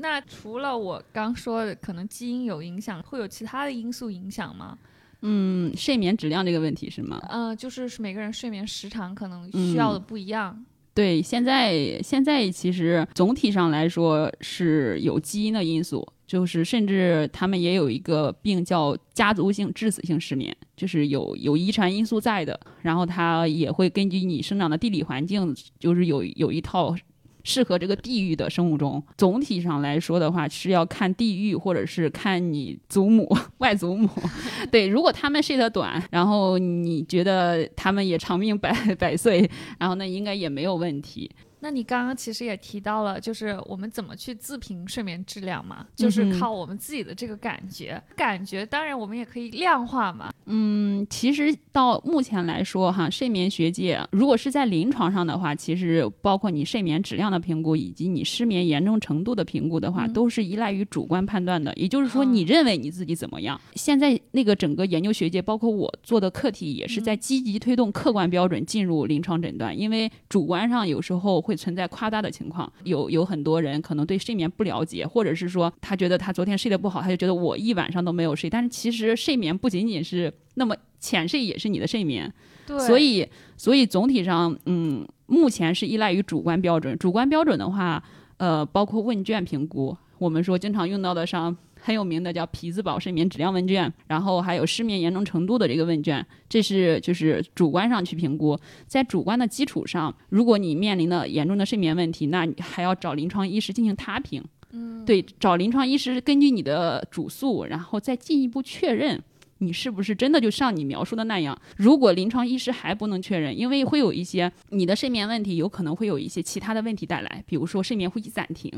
那除了我刚说的，可能基因有影响，会有其他的因素影响吗？嗯，睡眠质量这个问题是吗？嗯，就是每个人睡眠时长可能需要的不一样。对，现在现在其实总体上来说是有基因的因素，就是甚至他们也有一个病叫家族性致死性失眠，就是有有遗传因素在的，然后它也会根据你生长的地理环境，就是有有一套。适合这个地域的生物钟，总体上来说的话，是要看地域，或者是看你祖母、外祖母。对，如果他们睡得短，然后你觉得他们也长命百百岁，然后那应该也没有问题。那你刚刚其实也提到了，就是我们怎么去自评睡眠质量嘛，就是靠我们自己的这个感觉。感觉当然我们也可以量化嘛。嗯，其实到目前来说哈，睡眠学界如果是在临床上的话，其实包括你睡眠质量的评估以及你失眠严重程度的评估的话，都是依赖于主观判断的。也就是说，你认为你自己怎么样？现在那个整个研究学界，包括我做的课题，也是在积极推动客观标准进入临床诊断，因为主观上有时候。会存在夸大的情况，有有很多人可能对睡眠不了解，或者是说他觉得他昨天睡得不好，他就觉得我一晚上都没有睡。但是其实睡眠不仅仅是那么浅睡，也是你的睡眠。对，所以所以总体上，嗯，目前是依赖于主观标准。主观标准的话，呃，包括问卷评估，我们说经常用到的上。很有名的叫皮兹堡睡眠质量问卷，然后还有失眠严重程度的这个问卷，这是就是主观上去评估，在主观的基础上，如果你面临的严重的睡眠问题，那你还要找临床医师进行他评。嗯，对，找临床医师根据你的主诉，然后再进一步确认你是不是真的就像你描述的那样。如果临床医师还不能确认，因为会有一些你的睡眠问题有可能会有一些其他的问题带来，比如说睡眠呼吸暂停。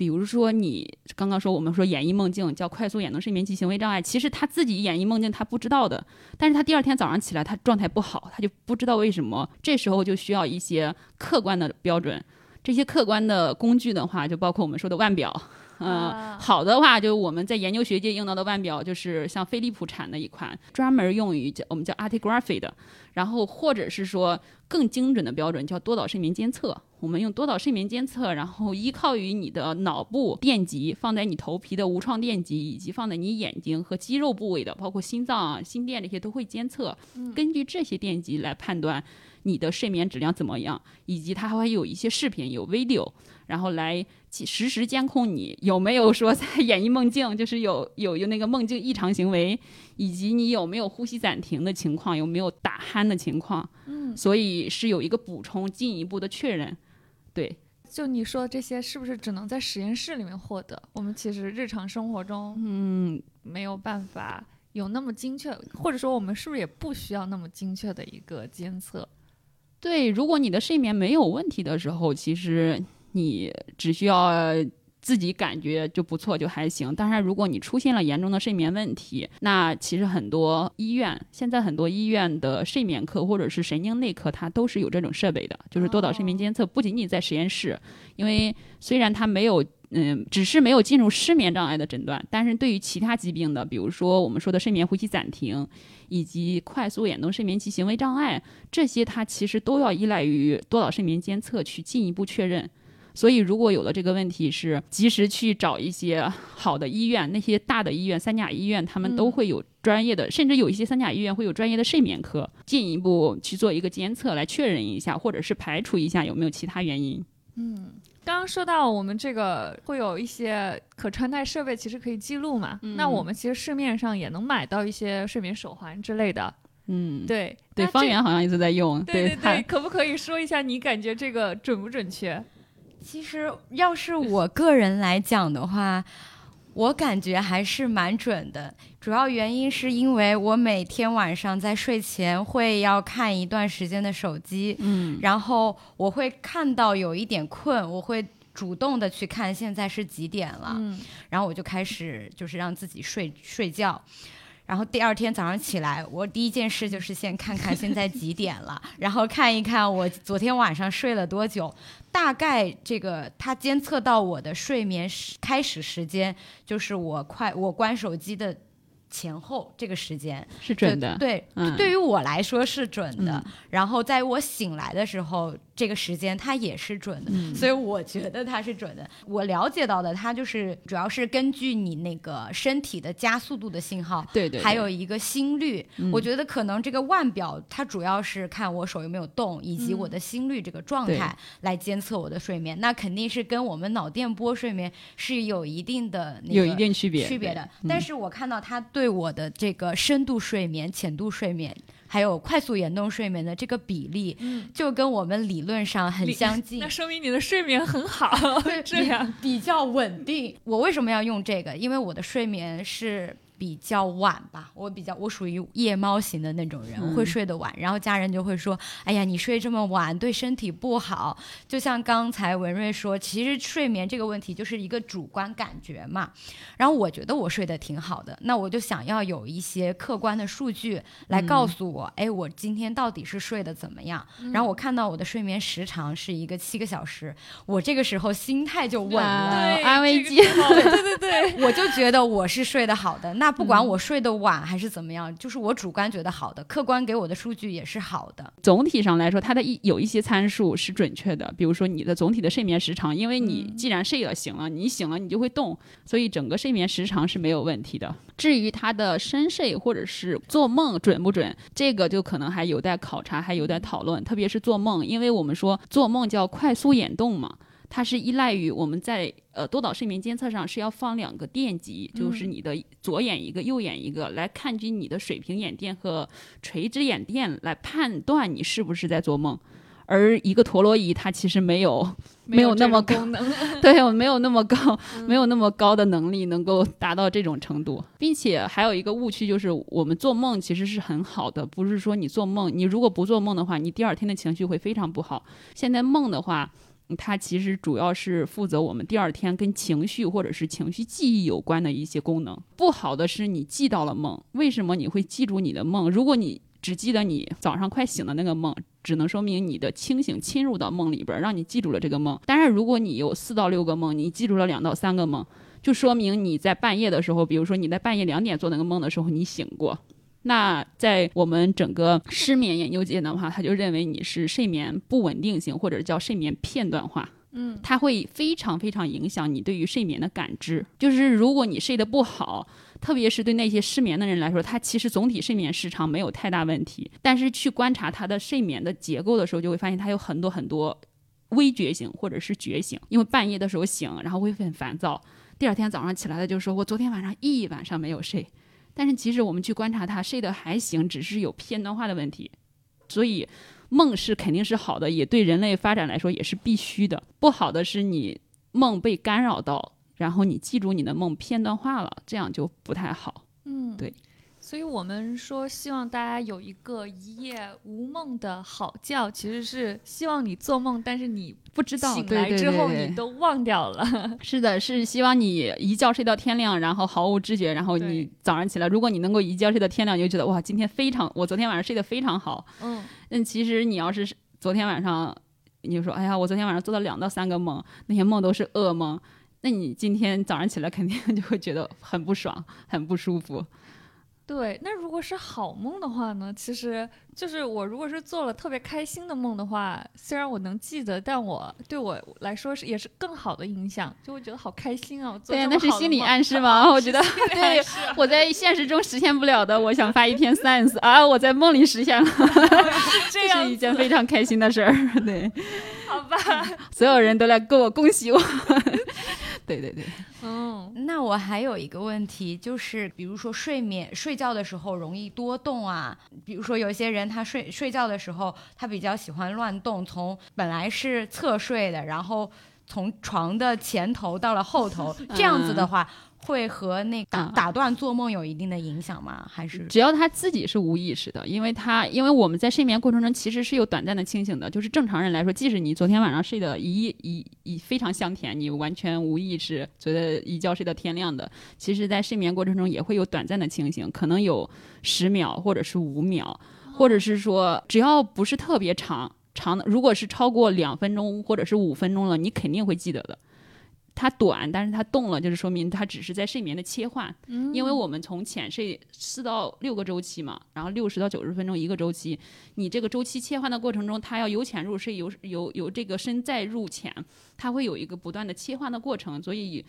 比如说，你刚刚说我们说演绎梦境叫快速眼动睡眠及行为障碍，其实他自己演绎梦境他不知道的，但是他第二天早上起来他状态不好，他就不知道为什么。这时候就需要一些客观的标准，这些客观的工具的话，就包括我们说的腕表。嗯，好的话，就我们在研究学界用到的腕表，就是像飞利浦产的一款，专门用于叫我们叫 Artigraphy 的。然后或者是说更精准的标准，叫多导睡眠监测。我们用多导睡眠监测，然后依靠于你的脑部电极，放在你头皮的无创电极，以及放在你眼睛和肌肉部位的，包括心脏啊、心电这些都会监测。根据这些电极来判断你的睡眠质量怎么样，以及它还会有一些视频有 video，然后来实时监控你有没有说在 演绎梦境，就是有有有那个梦境异常行为，以及你有没有呼吸暂停的情况，有没有打鼾的情况。嗯，所以是有一个补充，进一步的确认。对，就你说这些是不是只能在实验室里面获得？我们其实日常生活中，嗯，没有办法有那么精确，或者说我们是不是也不需要那么精确的一个监测？对，如果你的睡眠没有问题的时候，其实你只需要。自己感觉就不错，就还行。当然，如果你出现了严重的睡眠问题，那其实很多医院现在很多医院的睡眠科或者是神经内科，它都是有这种设备的，就是多导睡眠监测。不仅仅在实验室，因为虽然它没有，嗯，只是没有进入失眠障碍的诊断，但是对于其他疾病的，比如说我们说的睡眠呼吸暂停，以及快速眼动睡眠期行为障碍，这些它其实都要依赖于多导睡眠监测去进一步确认。所以，如果有了这个问题，是及时去找一些好的医院，那些大的医院、三甲医院，他们都会有专业的，甚至有一些三甲医院会有专业的睡眠科，进一步去做一个监测，来确认一下，或者是排除一下有没有其他原因。嗯，刚刚说到我们这个会有一些可穿戴设备，其实可以记录嘛。那我们其实市面上也能买到一些睡眠手环之类的。嗯，对对，方圆好像一直在用。对对对，可不可以说一下你感觉这个准不准确？其实，要是我个人来讲的话，我感觉还是蛮准的。主要原因是因为我每天晚上在睡前会要看一段时间的手机，嗯，然后我会看到有一点困，我会主动的去看现在是几点了，嗯，然后我就开始就是让自己睡睡觉。然后第二天早上起来，我第一件事就是先看看现在几点了，然后看一看我昨天晚上睡了多久，大概这个它监测到我的睡眠时开始时间，就是我快我关手机的。前后这个时间是准的，对，对于我来说是准的。然后在我醒来的时候，这个时间它也是准的，所以我觉得它是准的。我了解到的，它就是主要是根据你那个身体的加速度的信号，对对，还有一个心率。我觉得可能这个腕表它主要是看我手有没有动，以及我的心率这个状态来监测我的睡眠。那肯定是跟我们脑电波睡眠是有一定的有一定区别区别的。但是我看到它对。对我的这个深度睡眠、浅度睡眠，还有快速眼动睡眠的这个比例，就跟我们理论上很相近。那说明你的睡眠很好，这样比较稳定。我为什么要用这个？因为我的睡眠是。比较晚吧，我比较我属于夜猫型的那种人，会睡得晚。然后家人就会说：“哎呀，你睡这么晚对身体不好。”就像刚才文瑞说，其实睡眠这个问题就是一个主观感觉嘛。然后我觉得我睡得挺好的，那我就想要有一些客观的数据来告诉我，哎，我今天到底是睡得怎么样？然后我看到我的睡眠时长是一个七个小时，我这个时候心态就稳了，安慰剂。对对对，我就觉得我是睡得好的。那不管我睡得晚还是怎么样，就是我主观觉得好的，客观给我的数据也是好的。总体上来说，它的一有一些参数是准确的，比如说你的总体的睡眠时长，因为你既然睡了醒了，你醒了你就会动，所以整个睡眠时长是没有问题的。至于他的深睡或者是做梦准不准，这个就可能还有待考察，还有待讨论。特别是做梦，因为我们说做梦叫快速眼动嘛。它是依赖于我们在呃多导睡眠监测上是要放两个电极，就是你的左眼一个，右眼一个，来看取你的水平眼电和垂直眼电，来判断你是不是在做梦。而一个陀螺仪它其实没有 没有那么高，对，没有那么高，没有那么高的能力能够达到这种程度，并且还有一个误区就是我们做梦其实是很好的，不是说你做梦，你如果不做梦的话，你第二天的情绪会非常不好。现在梦的话。它其实主要是负责我们第二天跟情绪或者是情绪记忆有关的一些功能。不好的是你记到了梦，为什么你会记住你的梦？如果你只记得你早上快醒的那个梦，只能说明你的清醒侵入到梦里边，让你记住了这个梦。当然，如果你有四到六个梦，你记住了两到三个梦，就说明你在半夜的时候，比如说你在半夜两点做那个梦的时候，你醒过。那在我们整个失眠研究界的话，他就认为你是睡眠不稳定性，或者叫睡眠片段化。嗯，它会非常非常影响你对于睡眠的感知。就是如果你睡得不好，特别是对那些失眠的人来说，他其实总体睡眠时长没有太大问题，但是去观察他的睡眠的结构的时候，就会发现他有很多很多微觉醒或者是觉醒，因为半夜的时候醒，然后会很烦躁，第二天早上起来的就说：“我昨天晚上一晚上没有睡。”但是其实我们去观察它睡得还行，只是有片段化的问题，所以梦是肯定是好的，也对人类发展来说也是必须的。不好的是你梦被干扰到，然后你记住你的梦片段化了，这样就不太好。嗯，对。所以我们说，希望大家有一个一夜无梦的好觉，其实是希望你做梦，但是你不知道醒来之后你都忘掉了。是的，是希望你一觉睡到天亮，然后毫无知觉，然后你早上起来，如果你能够一觉睡到天亮，你就觉得哇，今天非常，我昨天晚上睡得非常好。嗯，那其实你要是昨天晚上，你就说，哎呀，我昨天晚上做了两到三个梦，那些梦都是噩梦，那你今天早上起来肯定就会觉得很不爽，很不舒服。对。那如果是好梦的话呢？其实就是我如果是做了特别开心的梦的话，虽然我能记得，但我对我来说是也是更好的影响，就会觉得好开心啊！我做对，那是 心理暗示吗？我觉得，对我在现实中实现不了的，我想发一篇 science 啊，我在梦里实现了，这是一件非常开心的事儿。对，好吧？所有人都来给我恭喜我。对对对，嗯，那我还有一个问题，就是比如说睡眠睡觉的时候容易多动啊，比如说有些人他睡睡觉的时候他比较喜欢乱动，从本来是侧睡的，然后从床的前头到了后头，这样子的话。会和那打嗯打断做梦有一定的影响吗？还是只要他自己是无意识的，因为他因为我们在睡眠过程中其实是有短暂的清醒的，就是正常人来说，即使你昨天晚上睡得一一一非常香甜，你完全无意识，觉得一觉睡到天亮的，其实在睡眠过程中也会有短暂的清醒，可能有十秒或者是五秒，或者是说只要不是特别长长的，如果是超过两分钟或者是五分钟了，你肯定会记得的。它短，但是它动了，就是说明它只是在睡眠的切换。嗯因为我们从浅睡四到六个周期嘛，然后六十到九十分钟一个周期，你这个周期切换的过程中，它要由浅入睡，由由由这个深再入浅，它会有一个不断的切换的过程，所以。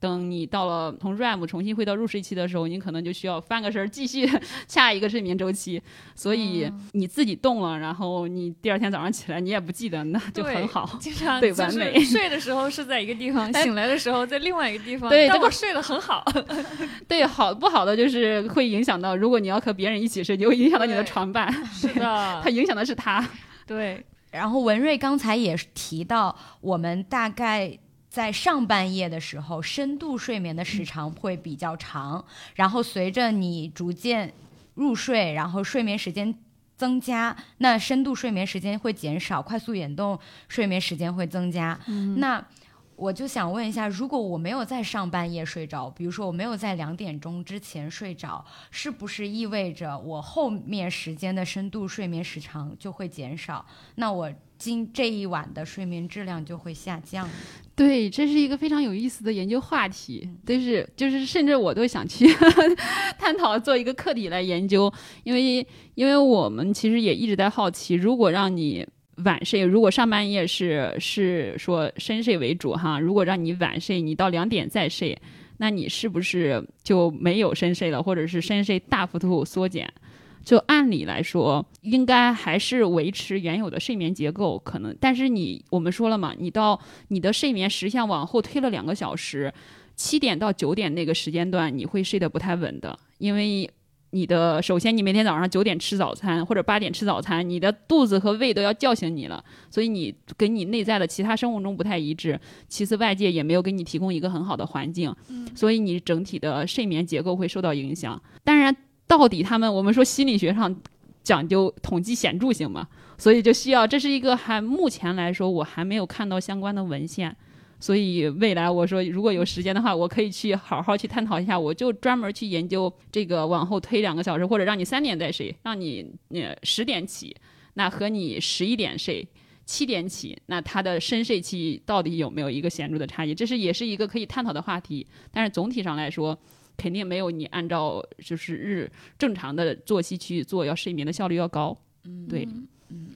等你到了从 REM 重新回到入睡期的时候，你可能就需要翻个身儿继续 下一个睡眠周期，所以你自己动了，然后你第二天早上起来你也不记得，那就很好。经常对完美睡的时候是在一个地方，哎醒来的时候在另外一个地方。对这个但我睡得很好。对，好不好的就是会影响到，如果你要和别人一起睡，就会影响到你的床伴，是的 它，影响的是他。对，然后文瑞刚才也提到，我们大概在上半夜的时候，深度睡眠的时长会比较长，然后随着你逐渐入睡，然后睡眠时间增加，那深度睡眠时间会减少，快速眼动睡眠时间会增加。那我就想问一下，如果我没有在上半夜睡着，比如说我没有在两点钟之前睡着，是不是意味着我后面时间的深度睡眠时长就会减少？那我今这一晚的睡眠质量就会下降。对，这是一个非常有意思的研究话题，但是就是甚至我都想去 探讨做一个课题来研究，因为因为我们其实也一直在好奇，如果让你晚睡，如果上半夜是是说深睡为主哈，如果让你晚睡，你到两点再睡，那你是不是就没有深睡了，或者是深睡大幅度缩减？就按理来说，应该还是维持原有的睡眠结构，可能。但是你我们说了嘛，你到你的睡眠时项往后推了两个小时，七点到九点那个时间段，你会睡得不太稳的，因为你的首先你每天早上九点吃早餐或者八点吃早餐，你的肚子和胃都要叫醒你了，所以你跟你内在的其他生物钟不太一致。其次，外界也没有给你提供一个很好的环境，所以你整体的睡眠结构会受到影响。当然。到底他们我们说心理学上讲究统计显著性嘛，所以就需要这是一个还目前来说我还没有看到相关的文献，所以未来我说如果有时间的话，我可以去好好去探讨一下，我就专门去研究这个往后推两个小时，或者让你三点再睡，让你呃十点起，那和你十一点睡。七点起，那他的深睡期到底有没有一个显著的差异？这是也是一个可以探讨的话题。但是总体上来说，肯定没有你按照就是日正常的作息去做，要睡眠的效率要高。嗯，对，嗯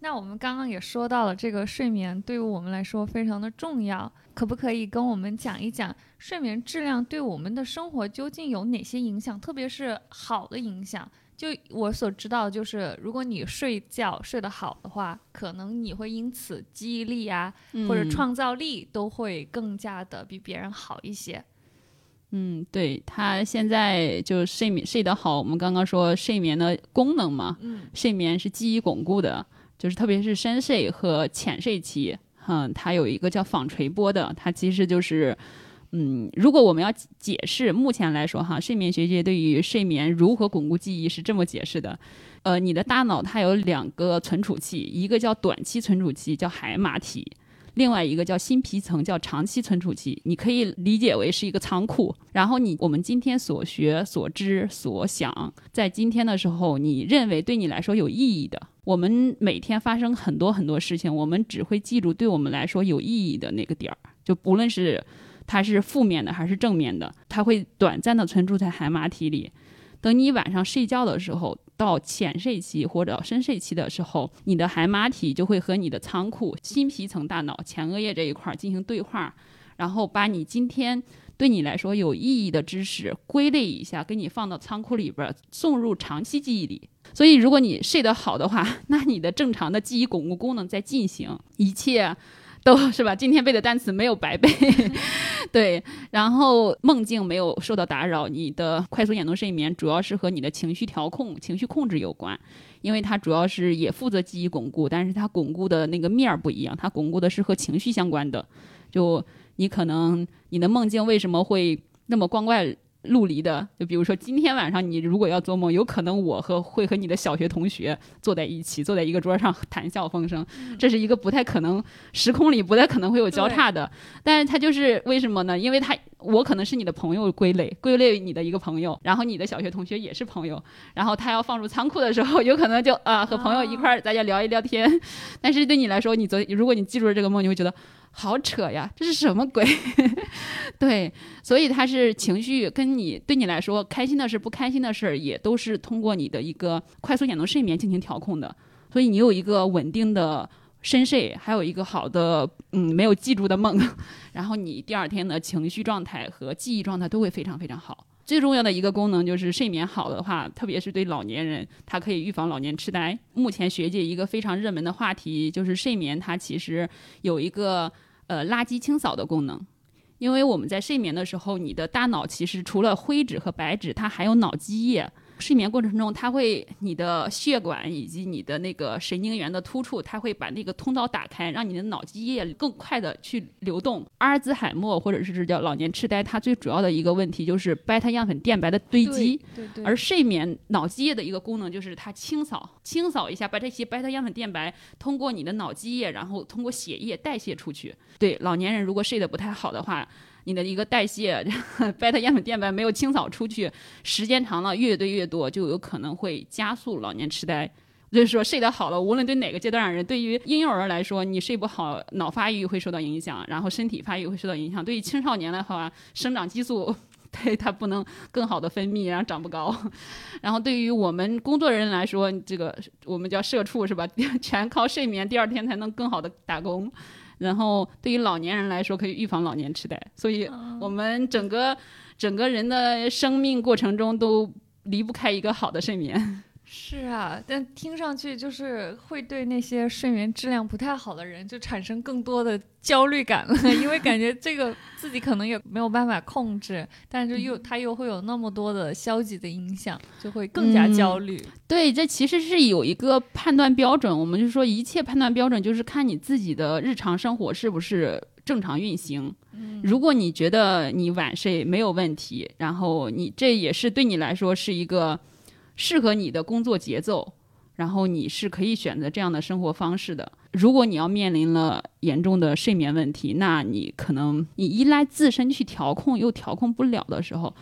那我们刚刚也说到了，这个睡眠对于我们来说非常的重要，可不可以跟我们讲一讲睡眠质量对我们的生活究竟有哪些影响，特别是好的影响？就我所知道，就是如果你睡觉睡得好的话，可能你会因此记忆力啊或者创造力都会更加的比别人好一些。嗯，对他现在就睡眠睡得好，我们刚刚说睡眠的功能嘛，嗯，睡眠是记忆巩固的，就是特别是深睡和浅睡期，嗯，它有一个叫纺锤波的，它其实就是，嗯，如果我们要解释，目前来说哈，睡眠学界对于睡眠如何巩固记忆是这么解释的，呃，你的大脑它有两个存储器，一个叫短期存储器，叫海马体。另外一个叫新皮层，叫长期存储器，你可以理解为是一个仓库。然后你我们今天所学、所知、所想，在今天的时候，你认为对你来说有意义的，我们每天发生很多很多事情，我们只会记住对我们来说有意义的那个点儿，就不论是它是负面的还是正面的，它会短暂的存储在海马体里。等你晚上睡觉的时候，到浅睡期或者深睡期的时候，你的海马体就会和你的仓库新皮层大脑前额叶这一块进行对话，然后把你今天对你来说有意义的知识归类一下，给你放到仓库里边，送入长期记忆里。所以，如果你睡得好的话，那你的正常的记忆巩固功能在进行，一切。都是吧？今天背的单词没有白背，对，然后梦境没有受到打扰，你的快速眼动睡眠主要是和你的情绪调控、情绪控制有关，因为它主要是也负责记忆巩固，但是它巩固的那个面儿不一样，它巩固的是和情绪相关的。就你可能你的梦境为什么会那么光怪？陆离的，就比如说今天晚上你如果要做梦，有可能我和会和你的小学同学坐在一起，坐在一个桌上 谈笑风生，这是一个不太可能时空里不太可能会有交叉的。但是它就是为什么呢？因为他我可能是你的朋友归类，归类你的一个朋友，然后你的小学同学也是朋友，然后他要放入仓库的时候，有可能就啊和朋友一块儿大家聊一聊天。但是对你来说，你昨如果你记住了这个梦，你会觉得。好扯呀，这是什么鬼？对，所以它是情绪跟你对你来说开心的事、不开心的事，也都是通过你的一个快速眼动睡眠进行调控的。所以你有一个稳定的深睡，还有一个好的嗯没有记住的梦，然后你第二天的情绪状态和记忆状态都会非常非常好。最重要的一个功能就是睡眠好的话，特别是对老年人，它可以预防老年痴呆。目前学界一个非常热门的话题就是睡眠，它其实有一个。呃，垃圾清扫的功能，因为我们在睡眠的时候，你的大脑其实除了灰质和白质，它还有脑积液。睡眠过程中，它会你的血管以及你的那个神经元的突触，它会把那个通道打开，让你的脑积液更快的去流动。阿尔兹海默或者是叫老年痴呆，它最主要的一个问题就是贝塔样粉电白的堆积。而睡眠脑积液的一个功能就是它清扫，清扫一下，把这些贝塔样粉电白通过你的脑积液，然后通过血液代谢出去。对老年人如果睡得不太好的话。你的一个代谢 贝塔样粉电白没有清扫出去，时间长了越堆越多，就有可能会加速老年痴呆。就是说睡得好了，无论对哪个阶段的人，对于婴幼儿来说，你睡不好，脑发育会受到影响，然后身体发育会受到影响。对于青少年的话，生长激素对它不能更好的分泌，然后长不高。然后对于我们工作人来说，这个我们叫社畜是吧？全靠睡眠，第二天才能更好的打工。然后对于老年人来说，可以预防老年痴呆，所以我们整个整个人的生命过程中都离不开一个好的睡眠。是啊，但听上去就是会对那些睡眠质量不太好的人就产生更多的焦虑感了，因为感觉这个自己可能也没有办法控制，但是又他又会有那么多的消极的影响，就会更加焦虑。对，这其实是有一个判断标准，我们就说一切判断标准就是看你自己的日常生活是不是正常运行。如果你觉得你晚睡没有问题，然后你这也是对你来说是一个。适合你的工作节奏，然后你是可以选择这样的生活方式的。如果你要面临了严重的睡眠问题，那你可能你依赖自身去调控又调控不了的时候，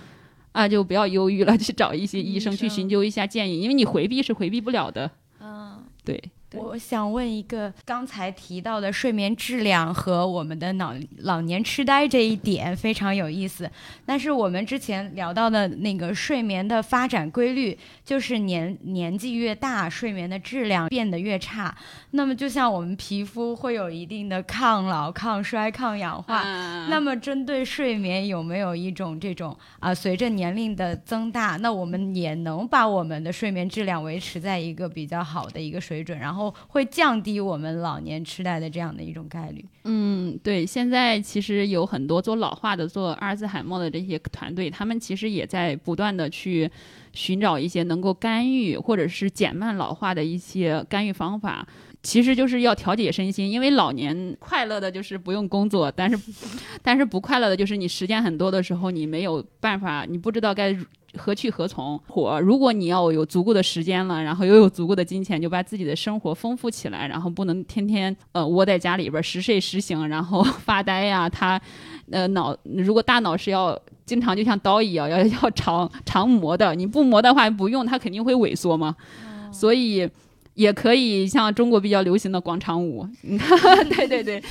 啊，就不要忧郁了，去找一些医生去寻求一下建议，因为你回避是回避不了的。嗯，对。我想问一个，刚才提到的睡眠质量和我们的老老年痴呆这一点非常有意思。但是我们之前聊到的那个睡眠的发展规律，就是年年纪越大，睡眠的质量变得越差。那么就像我们皮肤会有一定的抗老、抗衰、抗氧化，那么针对睡眠有没有一种这种啊，随着年龄的增大，那我们也能把我们的睡眠质量维持在一个比较好的一个水准，然后会降低我们老年痴呆的这样的一种概率。嗯，对，现在其实有很多做老化的、做阿尔兹海默的这些团队，他们其实也在不断的去寻找一些能够干预或者是减慢老化的一些干预方法。其实就是要调节身心，因为老年快乐的就是不用工作，但是 但是不快乐的就是你时间很多的时候，你没有办法，你不知道该何去何从。火如果你要有足够的时间了，然后又有足够的金钱，就把自己的生活丰富起来，然后不能天天呃窝在家里边时睡时醒，然后发呆呀。他呃脑如果大脑是要经常就像刀一样要要常常磨的，你不磨的话不用，它肯定会萎缩嘛。所以。也可以像中国比较流行的广场舞，你看，对对对，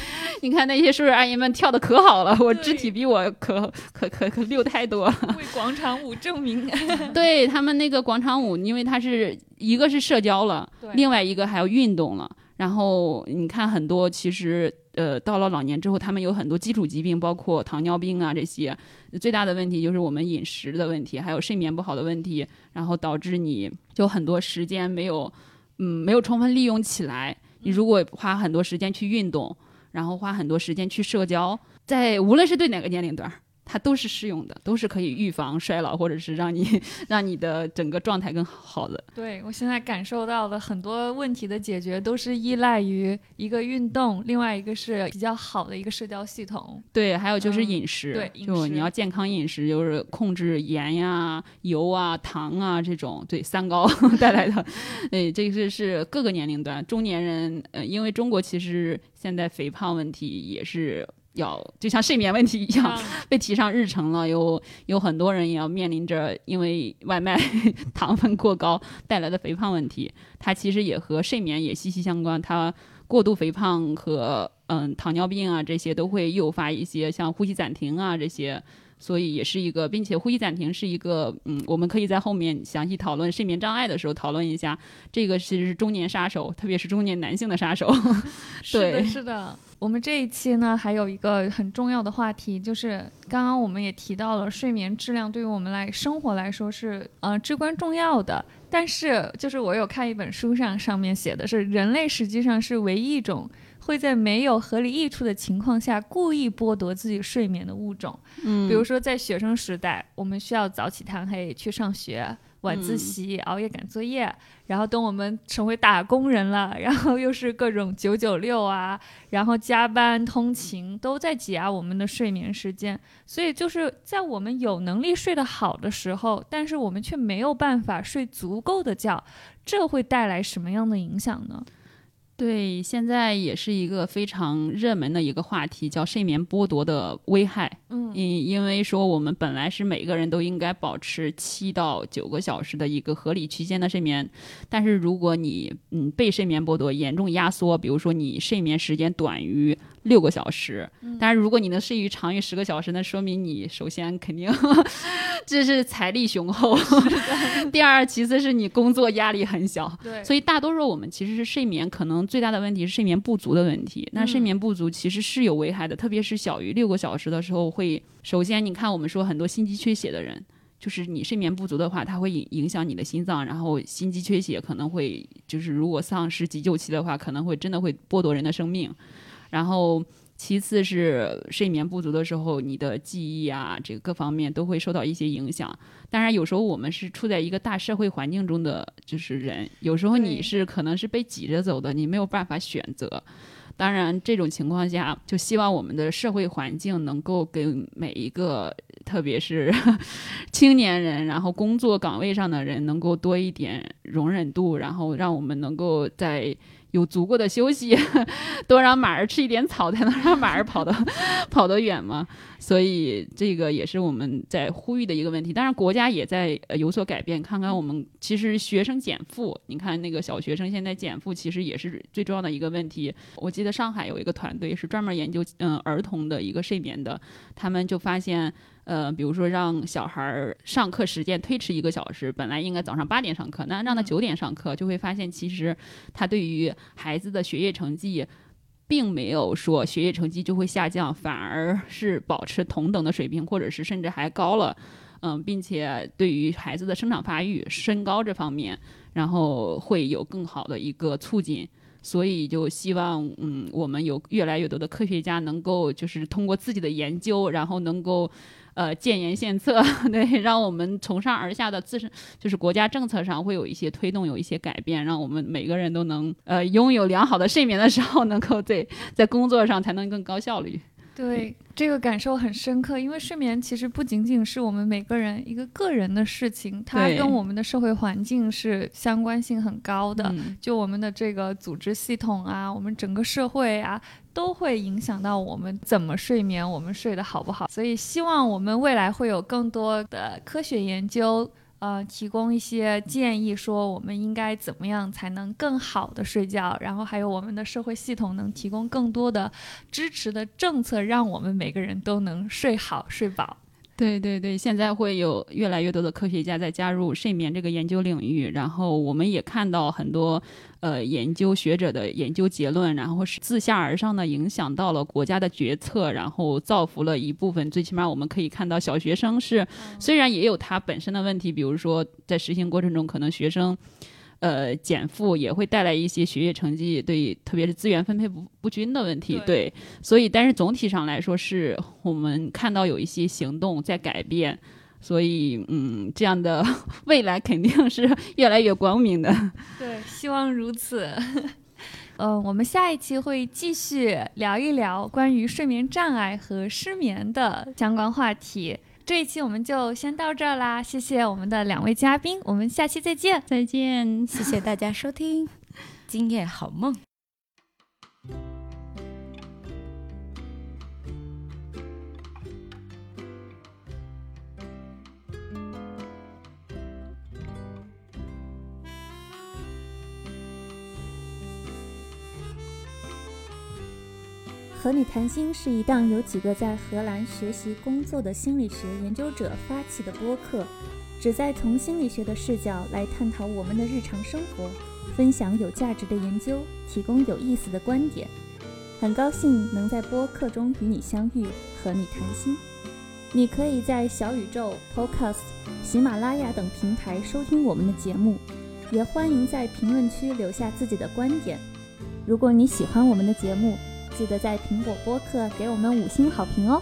你看那些叔叔阿姨们跳的可好了，我肢体比我可可可可溜太多。为广场舞证明。对他们那个广场舞，因为它是一个是社交了，另外一个还要运动了。然后你看很多其实呃到了老年之后，他们有很多基础疾病，包括糖尿病啊这些，最大的问题就是我们饮食的问题，还有睡眠不好的问题，然后导致你就很多时间没有。嗯，没有充分利用起来。你如果花很多时间去运动，然后花很多时间去社交，在无论是对哪个年龄段。它都是适用的，都是可以预防衰老，或者是让你 让你的整个状态更好的。对我现在感受到的很多问题的解决，都是依赖于一个运动，另外一个是比较好的一个社交系统。对，还有就是饮食，对，就你要健康饮食，就是控制盐呀、油啊、糖啊这种，对三高 带来的。哎，这个是各个年龄段，中年人，呃，因为中国其实现在肥胖问题也是。要就像睡眠问题一样被提上日程了，有有很多人也要面临着因为外卖糖分过高带来的肥胖问题。它其实也和睡眠也息息相关。它过度肥胖和嗯糖尿病啊这些都会诱发一些像呼吸暂停啊这些，所以也是一个，并且呼吸暂停是一个嗯，我们可以在后面详细讨论睡眠障碍的时候讨论一下。这个其实是中年杀手，特别是中年男性的杀手。对，是的。我们这一期呢，还有一个很重要的话题，就是刚刚我们也提到了，睡眠质量对于我们来生活来说是呃至关重要的。但是，就是我有看一本书上，上面写的是，人类实际上是唯一一种会在没有合理益处的情况下故意剥夺自己睡眠的物种。嗯，比如说在学生时代，我们需要早起贪黑去上学。晚自习熬夜赶作业，然后等我们成为打工人了，然后又是各种九九六啊，然后加班通勤都在挤压我们的睡眠时间，所以就是在我们有能力睡得好的时候，但是我们却没有办法睡足够的觉，这会带来什么样的影响呢？对，现在也是一个非常热门的一个话题，叫睡眠剥夺的危害。嗯，因因为说我们本来是每个人都应该保持七到九个小时的一个合理区间的睡眠，但是如果你嗯被睡眠剥夺，严重压缩，比如说你睡眠时间短于。六个小时，但是如果你能睡于长于十个小时，那说明你首先肯定 这是财力雄厚，第二其次是你工作压力很小，对，所以大多数我们其实是睡眠可能最大的问题是睡眠不足的问题。那睡眠不足其实是有危害的，特别是小于六个小时的时候，会首先你看我们说很多心肌缺血的人，就是你睡眠不足的话，它会影影响你的心脏，然后心肌缺血可能会就是如果丧失急救期的话，可能会真的会剥夺人的生命。然后，其次是睡眠不足的时候，你的记忆啊，这个各方面都会受到一些影响。当然，有时候我们是处在一个大社会环境中的，就是人，有时候你是可能是被挤着走的，你没有办法选择。当然，这种情况下，就希望我们的社会环境能够给每一个，特别是 青年人，然后工作岗位上的人，能够多一点容忍度，然后让我们能够在。有足够的休息，多让马儿吃一点草，才能让马儿跑得 跑得远嘛。所以这个也是我们在呼吁的一个问题。当然，国家也在有所改变。看看我们其实学生减负，你看那个小学生现在减负，其实也是最重要的一个问题。我记得上海有一个团队是专门研究嗯儿童的一个睡眠的，他们就发现。呃，比如说让小孩儿上课时间推迟一个小时，本来应该早上八点上课，那让他九点上课，就会发现其实他对于孩子的学业成绩，并没有说学业成绩就会下降，反而是保持同等的水平，或者是甚至还高了。嗯，并且对于孩子的生长发育、身高这方面，然后会有更好的一个促进。所以就希望，嗯，我们有越来越多的科学家能够就是通过自己的研究，然后能够。呃，建言献策，对，让我们从上而下的自身，就是国家政策上会有一些推动，有一些改变，让我们每个人都能呃拥有良好的睡眠的时候，能够在在工作上才能更高效率。对这个感受很深刻，因为睡眠其实不仅仅是我们每个人一个个人的事情，它跟我们的社会环境是相关性很高的。就我们的这个组织系统啊，我们整个社会啊，都会影响到我们怎么睡眠，我们睡得好不好。所以希望我们未来会有更多的科学研究。呃，提供一些建议，说我们应该怎么样才能更好的睡觉，然后还有我们的社会系统能提供更多的支持的政策，让我们每个人都能睡好睡饱。对对对，现在会有越来越多的科学家在加入睡眠这个研究领域，然后我们也看到很多呃研究学者的研究结论，然后是自下而上的影响到了国家的决策，然后造福了一部分。最起码我们可以看到，小学生是虽然也有他本身的问题，比如说在实行过程中，可能学生。呃，减负也会带来一些学业成绩对，特别是资源分配不不均的问题。对，所以但是总体上来说，是我们看到有一些行动在改变，所以嗯，这样的 未来肯定是越来越光明的。对，希望如此。嗯，我们下一期会继续聊一聊关于睡眠障碍和失眠的相关话题。这一期我们就先到这儿啦，谢谢我们的两位嘉宾，我们下期再见，再见，谢谢大家收听，今夜好梦。和你谈心是一档由几个在荷兰学习工作的心理学研究者发起的播客，旨在从心理学的视角来探讨我们的日常生活，分享有价值的研究，提供有意思的观点。很高兴能在播客中与你相遇，和你谈心。你可以在小宇宙、Podcast、喜马拉雅等平台收听我们的节目，也欢迎在评论区留下自己的观点。如果你喜欢我们的节目，记得在苹果播客给我们五星好评哦！